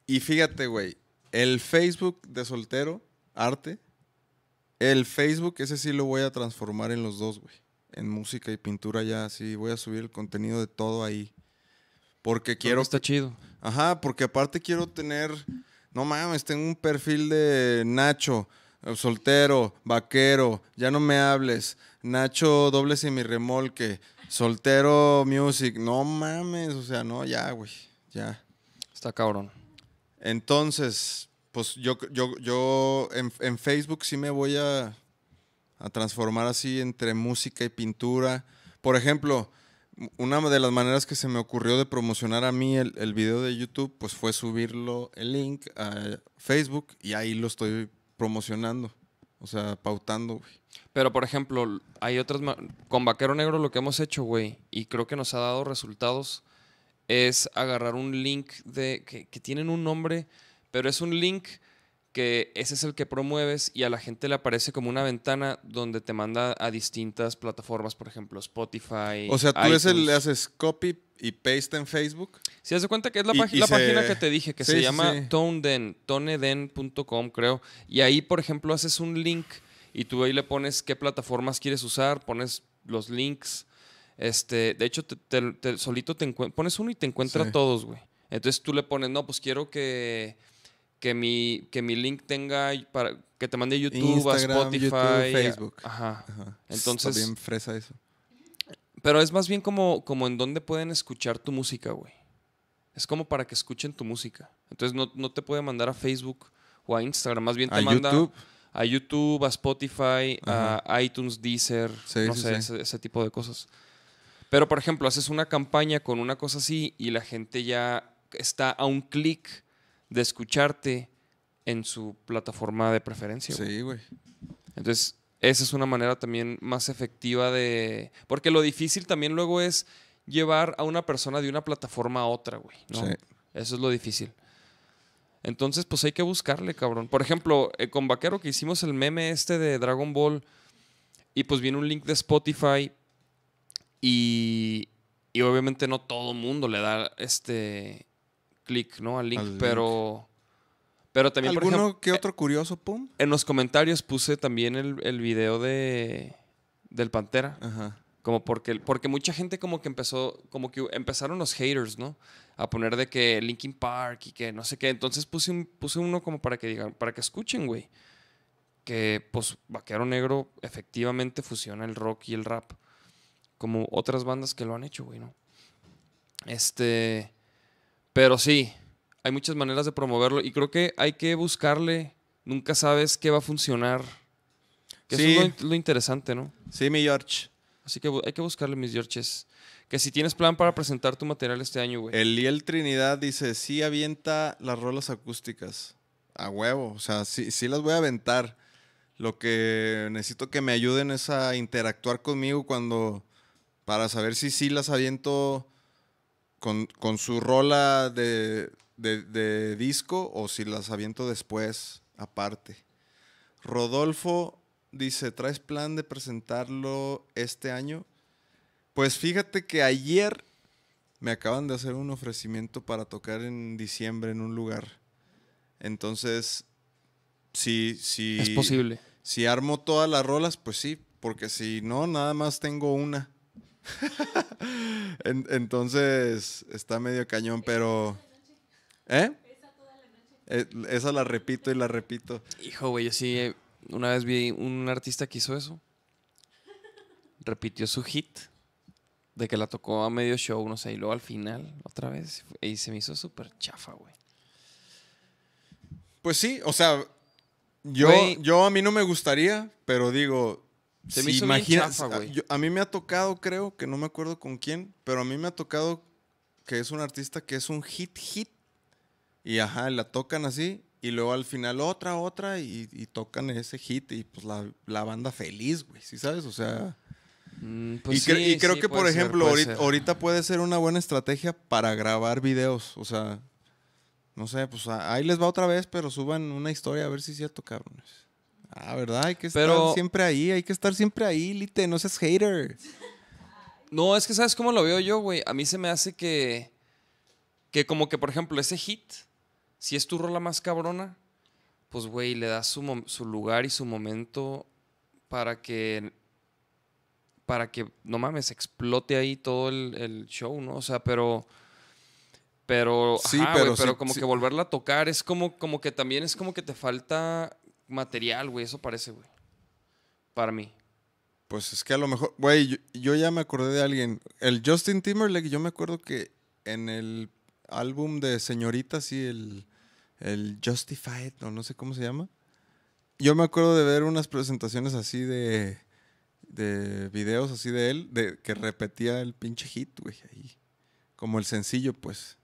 Y fíjate, güey, el Facebook de Soltero Arte, el Facebook ese sí lo voy a transformar en los dos, güey. En música y pintura ya, sí, voy a subir el contenido de todo ahí. Porque quiero está chido. Ajá, porque aparte quiero tener... No mames, tengo un perfil de Nacho, eh, soltero, vaquero, ya no me hables. Nacho doble remolque, soltero music. No mames, o sea, no, ya, güey, ya. Está cabrón. Entonces, pues yo, yo, yo en, en Facebook sí me voy a, a transformar así entre música y pintura. Por ejemplo, una de las maneras que se me ocurrió de promocionar a mí el, el video de YouTube, pues fue subirlo, el link a Facebook y ahí lo estoy promocionando. O sea, pautando, güey. Pero, por ejemplo, hay otras... Con Vaquero Negro lo que hemos hecho, güey, y creo que nos ha dado resultados, es agarrar un link de... que, que tienen un nombre, pero es un link que ese es el que promueves y a la gente le aparece como una ventana donde te manda a distintas plataformas, por ejemplo, Spotify. O sea, tú iTunes. le haces copy y paste en Facebook. Si de cuenta que es la, Y- la se- página que te dije, que Sí, se sí, llama sí. Toneden, toneden.com, creo. Y ahí, por ejemplo, haces un link y tú ahí le pones qué plataformas quieres usar, pones los links. Este, de hecho, te, te- te- solito te pones uno y te encuentra todos, güey. Entonces tú le pones, no, pues quiero que, que, mi, que mi link tenga para que te mande a YouTube, Instagram, a Spotify, YouTube, Facebook. Ajá. Ajá. Entonces- Está bien fresa eso. Pero es más bien como, como en dónde pueden escuchar tu música, güey. Es como para que escuchen tu música. Entonces no, no te puede mandar a Facebook o a Instagram. Más bien te A manda YouTube. a YouTube, a Spotify, Ajá. a iTunes, Deezer, Sí, no sí, sé, sí. Ese, ese tipo de cosas. Pero, por ejemplo, haces una campaña con una cosa así y la gente ya está a un clic de escucharte en su plataforma de preferencia. güey. Sí, güey. Entonces, esa es una manera también más efectiva de... Porque lo difícil también luego es llevar a una persona de una plataforma a otra, güey. ¿no? Sí. Eso es lo difícil. Entonces, pues hay que buscarle, cabrón. Por ejemplo, eh, con Vaquero que hicimos el meme este de Dragon Ball y pues viene un link de Spotify y, y obviamente no todo mundo le da este clic, ¿no? Al link, Al link. pero... Pero también, por ¿Alguno ejemplo, que otro curioso, pum? en los comentarios puse también el, el video de del Pantera. Ajá. Como porque, porque mucha gente como que empezó, como que empezaron los haters, ¿no? A poner de que Linkin Park y que no sé qué. Entonces puse, un- puse uno como para que digan, para que escuchen, güey. Que pues Vaquero Negro efectivamente fusiona el rock y el rap. Como otras bandas que lo han hecho, güey, ¿no? Este. Pero sí, hay muchas maneras de promoverlo y creo que hay que buscarle. Nunca sabes qué va a funcionar. Que Sí. Eso es lo, lo interesante, ¿no? Sí, mi George. Así que hay que buscarle, mis Georges. Que si tienes plan para presentar tu material este año, güey. Eliel Trinidad dice, sí avienta las rolas acústicas. A huevo. O sea, sí, sí las voy a aventar. Lo que necesito que me ayuden es a interactuar conmigo cuando... Para saber si sí las aviento con, con su rola de, de- de disco o si las aviento después, aparte. Rodolfo dice, ¿traes plan de presentarlo este año? Pues fíjate que ayer me acaban de hacer un ofrecimiento para tocar en diciembre en un lugar. Entonces, si, si, es posible. si armo todas las rolas, pues sí, porque si no, nada más tengo una. *laughs* En- entonces, está medio cañón, pero... ¿Eh? Eh, Esa la repito y la repito. Hijo, güey, yo sí. Una vez vi un artista que hizo eso. repitió su hit. De que la tocó a medio show, no sé, y luego al final, otra vez. Y se me hizo súper chafa, güey. Pues sí, o sea, yo, yo a mí no me gustaría, pero digo, Se si me hizo bien imagina- chafa, güey. a mí me ha tocado, creo, que no me acuerdo con quién, pero a mí me ha tocado que es un artista que es un hit hit y ajá, la tocan así y luego al final otra, otra y, y tocan ese hit y pues la, la banda feliz, güey, ¿sí sabes? O sea, Mm, y, pues cre- sí, y creo sí, que por ser, ejemplo, puede ahorita, puede ser una buena estrategia para grabar videos, o sea, no sé, pues ahí les va otra vez, pero suban una historia a ver si es cierto, cabrones. Ah, ¿verdad? Hay que Pero- estar siempre ahí, hay que estar siempre ahí, Lite, no seas hater. No, es que ¿sabes cómo lo veo yo, güey? A mí se me hace que. Que como que, por ejemplo, ese hit, si es tu rola más cabrona, pues, güey, le das su, su lugar y su momento para que. Para que, no mames, explote ahí todo el, el show, ¿no? O sea, pero. Pero, Sí, ajá, pero pero sí- como sí. que volverla a tocar es como, como que también es como que te falta material, güey. Eso parece, güey. Para mí. Pues es que a lo mejor, güey, yo, yo ya me acordé de alguien. El Justin Timberlake, yo me acuerdo que en el álbum de Señorita, sí, el, el Justified, o no sé cómo se llama. Yo me acuerdo de ver unas presentaciones así de, de videos así de él, de que repetía el pinche hit, güey, ahí. Como el sencillo, pues.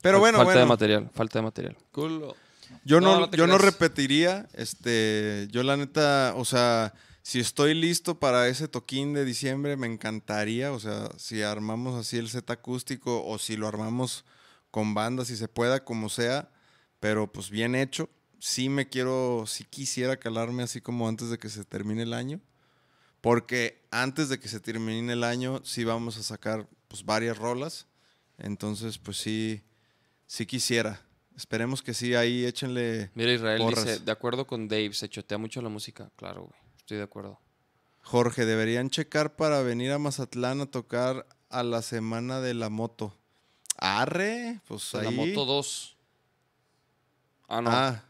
Pero bueno, falta de material, falta de material. Culo. Yo No, no, no te yo no repetiría, este, yo la neta, o sea, si estoy listo para ese toquín de diciembre, me encantaría, o sea, si armamos así el set acústico o si lo armamos con banda, si se pueda, como sea, pero pues bien hecho. Sí me quiero, sí quisiera calarme así como antes de que se termine el año, porque antes de que se termine el año sí vamos a sacar pues varias rolas, entonces pues sí, sí quisiera. Esperemos que sí, ahí échenle Mira, Israel Porras. dice, de acuerdo con Dave, se chotea mucho la música. Claro, güey, estoy de acuerdo. Jorge, deberían checar para venir a Mazatlán a tocar a la semana de la moto. Arre, pues ahí. La moto 2. Ah, no. Ah,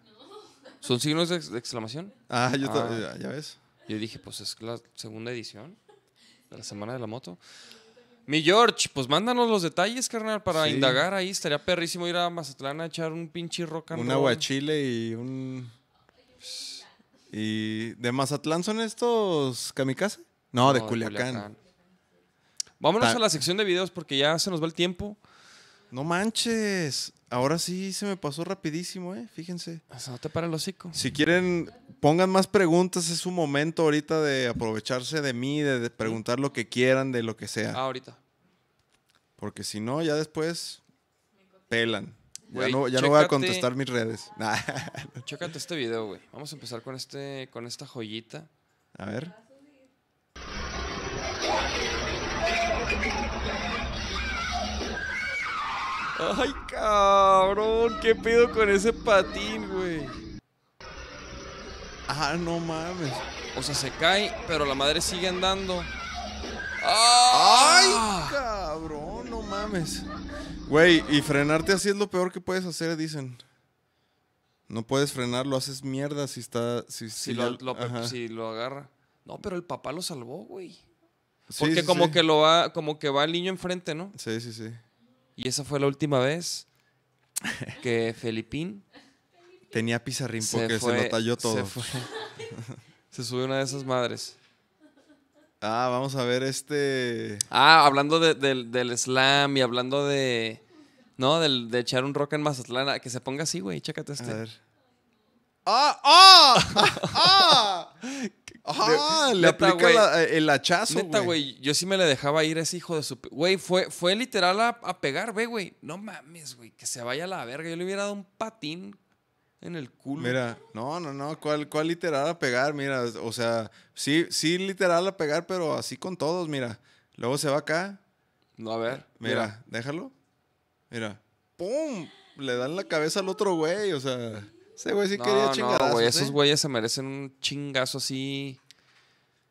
¿Son signos de, ex- de exclamación? ah, yo Ah. ya- ya ves. Yo dije, pues es la segunda edición de la Semana de la Moto. Mi George, pues mándanos los detalles, carnal, para Sí. indagar ahí. Estaría perrísimo ir a Mazatlán a echar un pinche rock and Un aguachile y un. ¿Y de Mazatlán son estos kamikaze? No, de Culiacán. Vámonos Ta- a la sección de videos porque ya se nos va el tiempo. No manches. Ahora sí se me pasó rapidísimo, eh. Fíjense. O sea, no te para el hocico. Si quieren, pongan más preguntas. Es su momento ahorita de aprovecharse de mí, de, de preguntar lo que quieran, de lo que sea. Ah, ahorita. Porque si no, ya después pelan. Ya, no, ya no voy a contestar mis redes. *laughs* Nah. Chécate este video, güey. Vamos a empezar con este, con esta joyita. A ver. Ay, cabrón, qué pedo con ese patín, güey. Ah, no mames. O sea, se cae, pero la madre sigue andando. ¡Ay, ¡Ah! cabrón! No mames. Güey, y frenarte así es lo peor que puedes hacer, dicen. No puedes frenar, lo haces mierda si está. Si, Si si lo, ya- lo- ajá. si lo agarra. No, pero el papá lo salvó, güey. Sí, Porque sí, como sí. que lo va, como que va el niño enfrente, ¿no? Sí, sí, sí. Y esa fue la última vez que Felipín Tenía pizarrín se porque se, lo talló todo. *laughs* Se, fue. se sube una de esas madres. Ah, vamos a ver este. Ah, hablando de- del, del slam y hablando de. No, del, de echar un rock en Mazatlán. Que se ponga así, güey. Chécate A este. ver. ¡Ah! ¡Ah! ¡Ah! *laughs* ¡Ah! Le Neta, aplica la- el hachazo, Neta, güey, yo sí me le dejaba ir a ese hijo de su... Güey, fue, fue literal a, a pegar, ve, güey. No mames, güey, que se vaya a la verga. Yo le hubiera dado un patín en el culo. Mira, no, no, no, ¿cuál, cuál literal a pegar? Mira, o sea, sí, sí literal a pegar, pero así con todos, mira. Luego se va acá, No, a ver, mira, déjalo. Mira, ¡pum! Le dan la cabeza al otro güey, o sea, ese güey sí No, quería no, güey, ¿eh? esos güeyes se merecen un chingazo así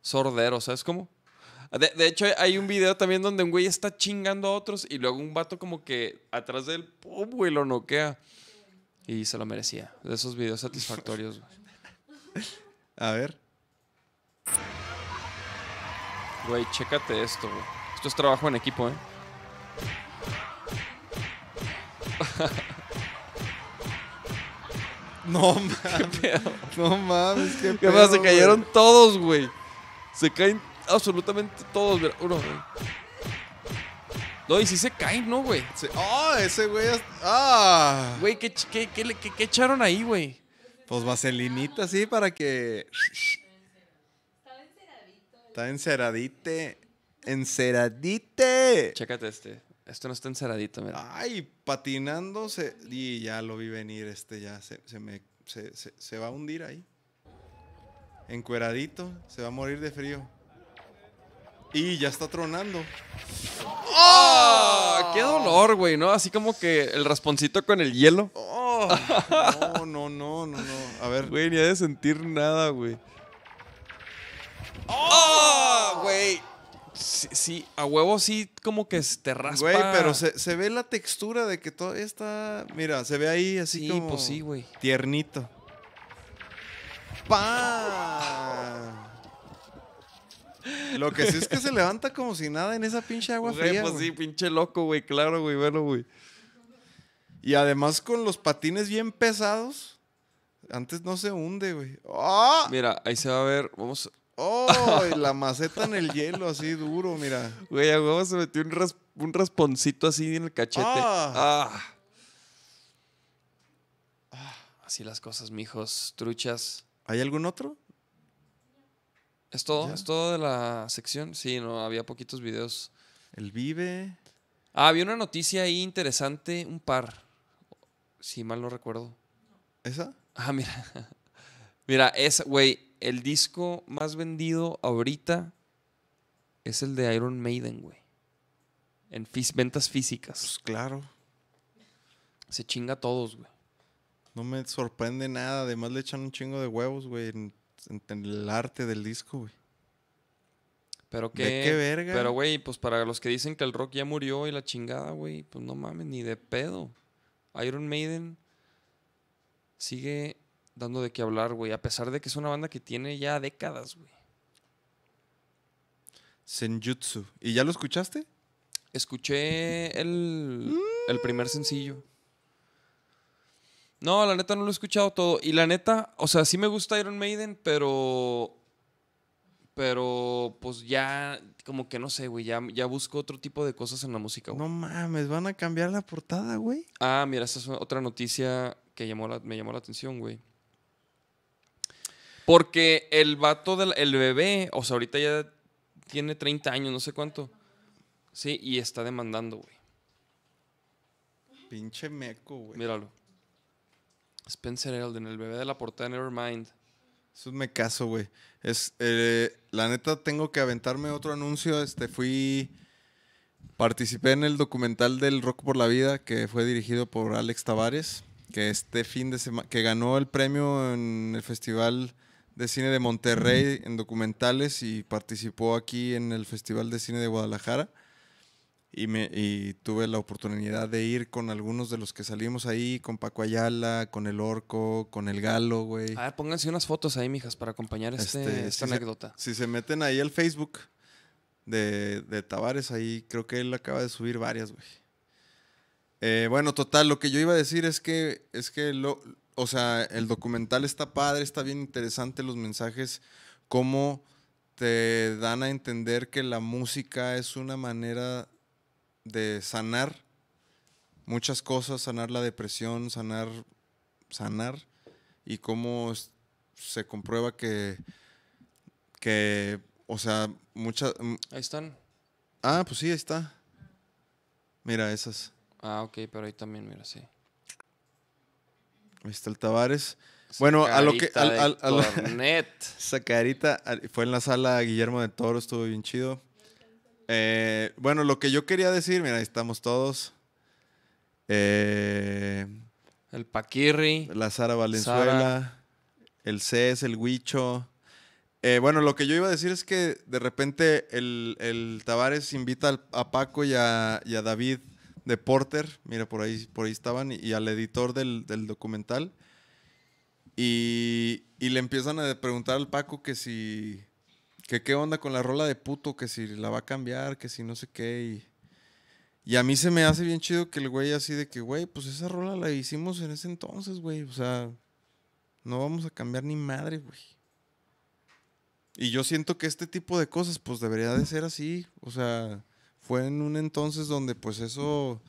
sordero, ¿sabes cómo? De, de hecho, hay un video también donde un güey está chingando a otros y luego un vato como que atrás de él, ¡pum! güey, lo noquea. Y se lo merecía. De esos videos satisfactorios, güey. *laughs* A ver. Güey, chécate esto, güey. Esto es trabajo en equipo, ¿eh? *laughs* No *laughs* mames. No mames, qué ¿Qué pasa? Se pedo, cayeron güey. todos, güey. Se caen absolutamente todos. Uno, güey. No, y sí se caen, ¿no, güey? Sí. ¡Ah! ese güey. es- ¡Ah! Güey, ¿qué, qué, qué- qué echaron ahí, güey? Pues vaselinita, sí, para que. Estaba enceradito. Está enceradite. Enceradite. Chécate este. Esto no está enceradito, mira. Ay, patinándose. Y ya lo vi venir, este ya se, se me. Se, se- se va a hundir ahí. Encueradito, se va a morir de frío. Y ya está tronando. ¡Ah! ¡Qué dolor, güey! ¿No? Así como que el rasponcito con el hielo. Oh, no, no, no, no, no. A ver. Güey, ni ha de sentir nada, güey. ¡Oh! Güey. Sí, sí, a huevo sí como que te raspa. Güey, pero se, se ve la textura de que todavía está. Mira, se ve ahí así Sí, como. pues sí, güey. Tiernito. ¡Pam! Lo que sí es que se levanta como si nada en esa pinche agua Güey, fría. pues güey. sí, pinche loco, güey. Claro, güey, bueno, güey. Y además con los patines bien pesados. Antes no se hunde, güey. ¡Ah! Mira, ahí se va a ver. Vamos. ¡Oh! y *laughs* la maceta en el hielo, así duro, mira. Güey, a huevo se metió un, ras- un rasponcito así en el cachete. Ah. Ah. Así las cosas, mijos. Truchas. ¿Hay algún otro? ¿Es todo? Ya. ¿Es todo de la sección? Sí, no, había poquitos videos. El Vive. Ah, había una noticia ahí interesante, un par. Si mal no recuerdo. ¿Esa? Ah, mira. *laughs* Mira, es, güey, el disco más vendido ahorita es el de Iron Maiden, güey. En fis- ventas físicas. Pues claro. Se chinga a todos, güey. No me sorprende nada. Además le echan un chingo de huevos, güey, en, en- en el arte del disco, güey. Pero que. qué verga. Pero, güey, pues para los que dicen que el rock ya murió y la chingada, güey, pues no mames, ni de pedo. Iron Maiden sigue dando de qué hablar, güey, a pesar de que es una banda que tiene ya décadas, güey. Senjutsu. ¿Y ya lo escuchaste? Escuché el, el primer sencillo. No, la neta no lo he escuchado todo. Y la neta, o sea, sí me gusta Iron Maiden, pero. Pero, pues ya, como que no sé, güey. Ya, ya busco otro tipo de cosas en la música, güey. No mames, van a cambiar la portada, güey. Ah, mira, esta es otra noticia que llamó la- me llamó la atención, güey. Porque el vato del el bebé, o sea, ahorita ya tiene 30 años, no sé cuánto. Sí, y está demandando, güey. Pinche meco, güey. Míralo. Spencer Elden, el bebé de la portada de Nevermind. Eso me caso, güey. Es, eh, la neta, tengo que aventarme otro anuncio. Este, fui. Participé en el documental del Rock por la Vida, que fue dirigido por Alex Tavares, que este fin de semana. que ganó el premio en el Festival de Cine de Monterrey en documentales y participó aquí en el Festival de Cine de Guadalajara. Y, me, y tuve la oportunidad de ir con algunos de los que salimos ahí, con Paco Ayala, con el Orco, con el Galo, güey. A ver, pónganse unas fotos ahí, mijas, para acompañar este, Este, esta se- anécdota. Si se meten ahí al Facebook de, de Tavares, ahí creo que él acaba de subir varias, güey. Eh, bueno, total, lo que yo iba a decir es que, es que lo, o sea, el documental está padre, está bien interesante los mensajes, cómo te dan a entender que la música es una manera de sanar muchas cosas, sanar la depresión, sanar, sanar, y cómo se comprueba que, que, o sea, muchas... Ahí están. Ah, pues sí, ahí está. Mira, esas. Ah, ok, pero ahí también, mira, sí. Ahí está el Tavares. Bueno, a lo que... Al- al- *laughs* al- fue en la sala Guillermo de Toro, estuvo bien chido. Eh, bueno, lo que yo quería decir, mira, ahí estamos todos. Eh, El Paquirri. la Sara Valenzuela, el Cés, el Huicho. Eh, bueno, lo que yo iba a decir es que de repente el, el Tavares invita al- a Paco y a, y a David de Porter, mira, por ahí, por ahí estaban, y, al editor del, del documental. Y, y le empiezan a preguntar al Paco que si, Que qué onda con la rola de puto, que si la va a cambiar, que si no sé qué. Y, y a mí se me hace bien chido que el güey así de que, güey, pues esa rola la hicimos en ese entonces, güey. O sea, no vamos a cambiar ni madre, güey. Y yo siento que este tipo de cosas, pues debería de ser así. O sea, fue en un entonces donde, pues eso.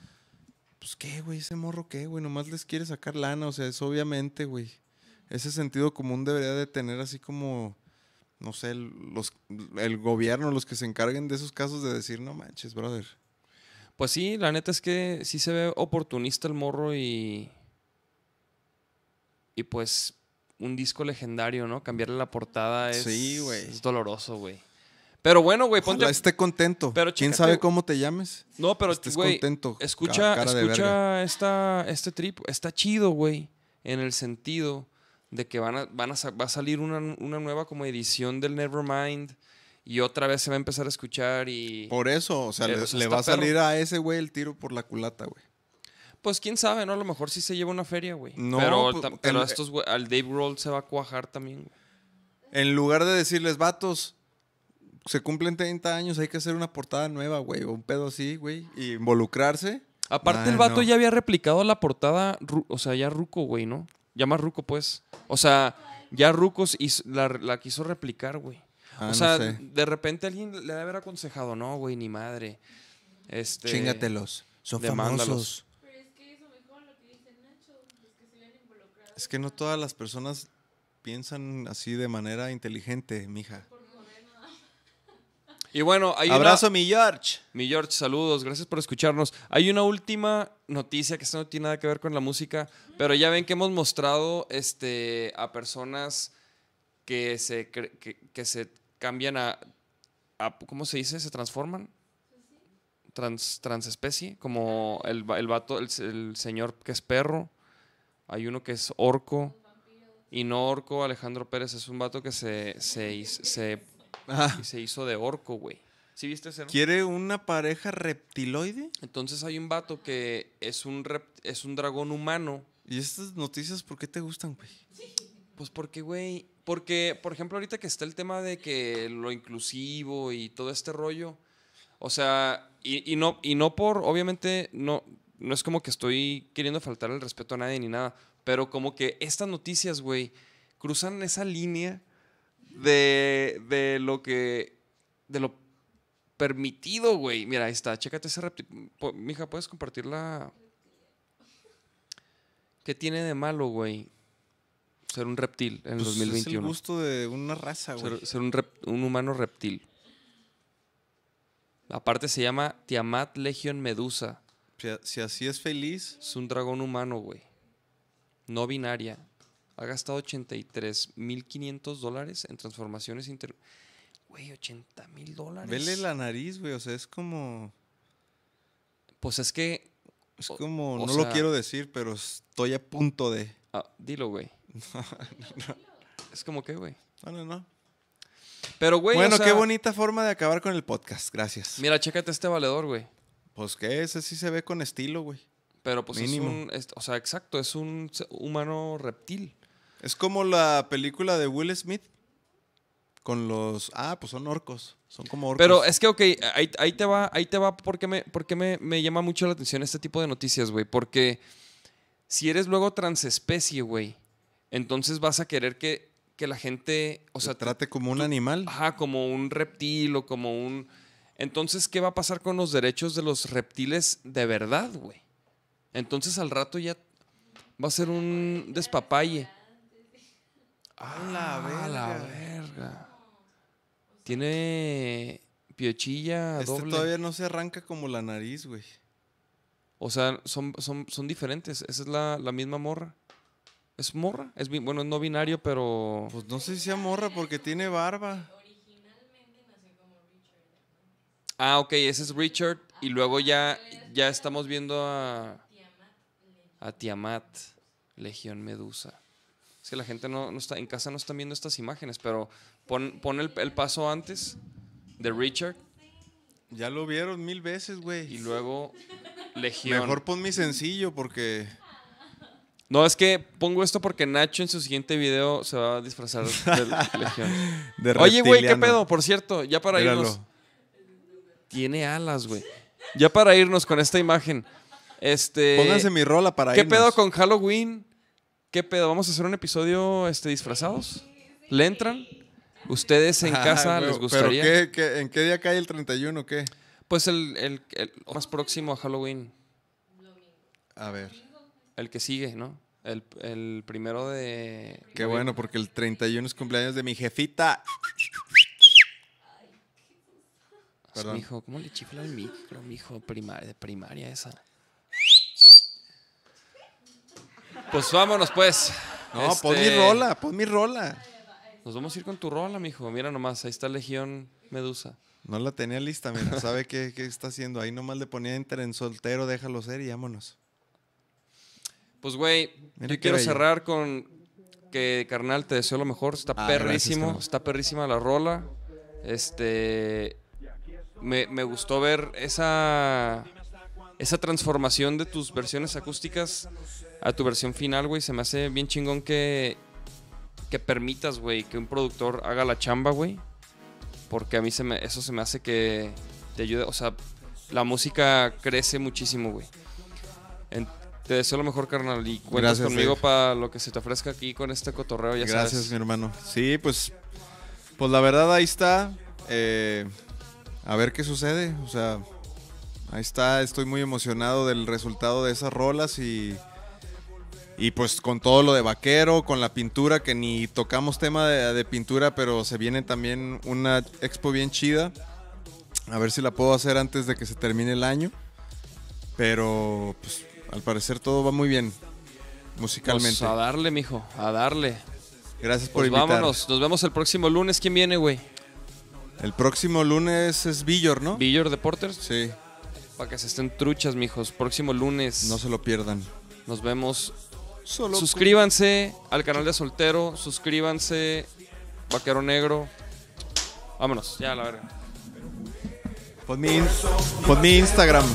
Pues qué, güey, ese morro qué, güey. Nomás les quiere sacar lana. O sea, es obviamente, güey. Ese sentido común debería de tener así como. No sé, los, el gobierno, los que se encarguen de esos casos de decir, no manches, brother. Pues sí, la neta es que sí se ve oportunista el morro y. Y pues un disco legendario, ¿no? Cambiarle la portada es. Sí. Es doloroso, güey. Pero bueno, güey, ponte. Ojalá esté contento. Pero ¿Quién chécate, sabe cómo te llames? No, pero, estés güey, contento, escucha, cara de verga. escucha esta, este trip. Está chido, güey. En el sentido de que van a, van a, va a salir una, una nueva como edición del Nevermind y otra vez se va a empezar a escuchar y... Por eso, o sea, le, va a perro. salir a ese güey el tiro por la culata, güey. Pues quién sabe, ¿no? A lo mejor sí se lleva una feria, güey. No, pero pues, pero estos, güey, al Dave Grohl se va a cuajar también, güey. En lugar de decirles, vatos, se cumplen 30 años, hay que hacer una portada nueva, güey, o un pedo así, güey, y involucrarse. Aparte, Ah, el vato no. ya había replicado la portada, o sea, ya Ruco, güey, ¿no? Ya más Ruco, pues. O sea, ya Rucos la, la quiso replicar, güey. Ah, o no sea, sé. de repente alguien le debe haber aconsejado, no, güey, ni madre. Este, Chíngatelos, son famosos. Pero es que eso mejor lo que dice Nacho, los que se le han involucrado. Es que no todas las personas piensan así de manera inteligente, mija. Y bueno, hay Abrazo, una... mi George. Mi George, saludos, gracias por escucharnos. Hay una última noticia que esto no tiene nada que ver con la música, pero ya ven que hemos mostrado este, a personas que se, que, que se cambian a, a- ¿Cómo se dice? ¿Se transforman? Trans, transespecie, como el, el vato, el, el señor que es perro. Hay uno que es orco. Y no orco, Alejandro Pérez es un vato que se, se, se, Ah, se hizo de orco, güey. ¿Sí viste ese? no? ¿Quiere una pareja reptiloide? Entonces hay un vato que es un, rep- es un dragón humano. ¿Y estas noticias por qué te gustan, güey? Pues porque, güey, porque, por ejemplo, ahorita que está el tema de que lo inclusivo y todo este rollo, o sea, y, y no, y no por, obviamente, no, no es como que estoy queriendo faltar el respeto a nadie ni nada, pero como que estas noticias, güey, cruzan esa línea de, de lo que, de lo permitido, güey. Mira, ahí está, chécate ese reptil. Mija, ¿puedes compartir la... ¿Qué tiene de malo, güey? Ser un reptil en el Pues Es el 2021. gusto de una raza, güey. Ser, ser un, rep- un humano reptil. Aparte se llama Tiamat Legion Medusa. Si, si así es feliz, Es un dragón humano, güey. No binaria. Ha gastado 83.500 dólares en transformaciones inter... Güey, 80 mil dólares. vele la nariz, güey. O sea, es como. Pues es que... Es como. o no sea- lo quiero decir, pero estoy a punto de. ah, dilo, güey. *laughs* Es como que, güey. No, no, no. Pero, güey, o bueno, sea, qué bonita forma de acabar con el podcast. Gracias. Mira, chécate este valedor, güey. Pues que ese sí se ve con estilo, güey. Pero pues Mínimo. es un... es- o sea, exacto, es un humano reptil. Es como la película de Will Smith. Con los. Ah, pues son orcos. Son como orcos. Pero es que, ok, ahí, ahí te va, ahí te va porque, me, porque me, me llama mucho la atención este tipo de noticias, güey. Porque si eres luego transespecie, güey, entonces vas a querer que, que la gente, o sea, sea, trate como un animal. ajá, como un reptil o como un... Entonces, ¿qué va a pasar con los derechos de los reptiles de verdad, güey? Entonces al rato ya va a ser un despapalle. A la Ah, la verga. verga. Tiene piochilla Este doble. todavía no se arranca como la nariz, güey. O sea, son, son, son diferentes. Esa es la, la misma morra. ¿Es morra? Es, bueno, no binario, pero... Pues no sé si sea morra porque tiene barba. Ah, ok, ese es Richard. Y luego ya, ya estamos viendo a... A Tiamat, Legión Medusa. Es que la gente no, no está... En casa no están viendo estas imágenes, pero pon, pon el, el paso antes de Richard Ya lo vieron mil veces, güey. y luego Legión. Mejor pon mi sencillo porque No, es que pongo esto porque Nacho en su siguiente video se va a disfrazar de *laughs* Legión. De Oye, güey, ¿qué pedo? Por cierto, ya para Míralo. irnos. Tiene alas, güey. Ya para irnos con esta imagen. Este. Pónganse mi rola para ¿Qué irnos. pedo con Halloween? ¿Qué pedo? ¿Vamos a hacer un episodio este, disfrazados? ¿Le entran? ¿Ustedes en *laughs* Ah, casa les gustaría? ¿Pero qué, qué- en qué día cae el 31 o qué? Pues el, el- el más próximo a Halloween. A ver. El que sigue, ¿no? El, el primero de. Qué bueno, porque el 31 es cumpleaños de mi jefita. Perdón. Mijo, ¿cómo le chifla el micro, mijo? Primaria, de primaria esa. Pues vámonos, pues. No, pon mi Este, rola, pon mi rola. Nos vamos a ir con tu rola, mijo. Mira nomás, ahí está Legión Medusa. No la tenía lista, mira, sabe qué, qué está haciendo. Ahí nomás le ponía enter en soltero, déjalo ser y vámonos. Pues, güey, Mira yo quiero bello. cerrar con que, carnal, te deseo lo mejor. Está Ah, perrísimo, está perrísima la rola. Este. Me, me gustó ver esa. Esa transformación de tus versiones acústicas a tu versión final, güey. Se me hace bien chingón que. Que permitas, güey, que un productor haga la chamba, güey. Porque a mí se me, eso se me hace que te ayude. O sea, la música crece muchísimo, güey. Te deseo lo mejor, carnal. Y cuentas Gracias, conmigo para lo que se te ofrezca aquí con este cotorreo, ya Gracias, sabes. mi hermano. Sí, pues, pues la verdad ahí está. Eh, a ver qué sucede. O sea, ahí está. Estoy muy emocionado del resultado de esas rolas y, y pues con todo lo de vaquero, con la pintura, que ni tocamos tema de, de pintura, pero se viene también una expo bien chida. A ver si la puedo hacer antes de que se termine el año. Pero, pues, al parecer todo va muy bien. Musicalmente. Pues a darle, mijo, a darle. Gracias por Pues invitar. vámonos, nos vemos el próximo lunes. ¿Quién viene, güey? El próximo lunes es Villor, ¿no? Villor Deporters. Sí, Para que se estén truchas, mijos. Próximo lunes. no se lo pierdan. Nos vemos. Solo Suscríbanse al canal de Soltero. Suscríbanse. Vaquero Negro. Vámonos, ya, la verga. Pon mi, pon mi Instagram.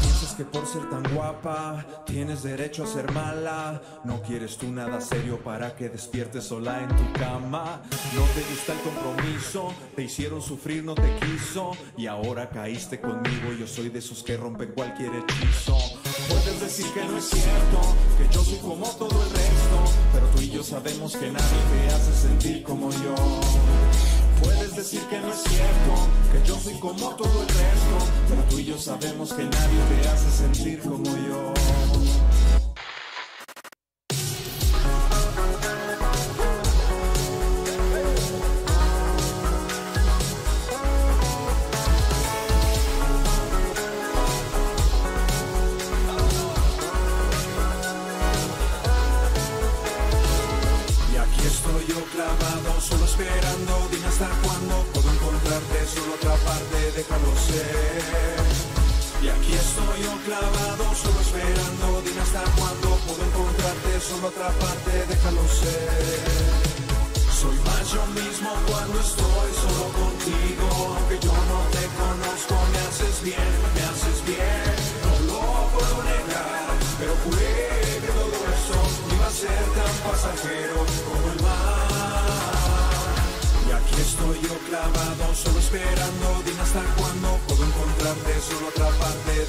Piensas que por ser tan guapa tienes derecho a ser mala. No quieres tú nada serio para que despiertes sola en tu cama. No te gusta el compromiso, te hicieron sufrir, no te quiso. Y ahora caíste conmigo, yo soy de esos que rompen cualquier hechizo. Puedes decir que no es cierto, que yo soy como todo el resto. Pero tú y yo sabemos que nadie te hace sentir como yo. Puedes decir que no es cierto, que yo soy como todo el resto, pero tú y yo sabemos que nadie te hace sentir como yo.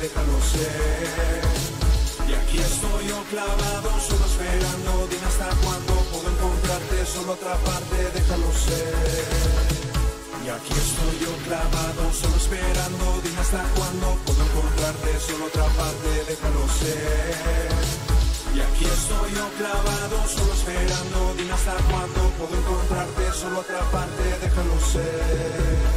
Déjalo ser. Y aquí estoy yo clavado, solo esperando, dime hasta cuándo puedo encontrarte, solo otra parte, déjalo ser. Y aquí estoy yo clavado, solo esperando, dime hasta cuándo puedo encontrarte, solo otra parte, déjalo ser. Y aquí estoy yo clavado, solo esperando, dime hasta cuándo puedo encontrarte, solo otra parte, déjalo ser.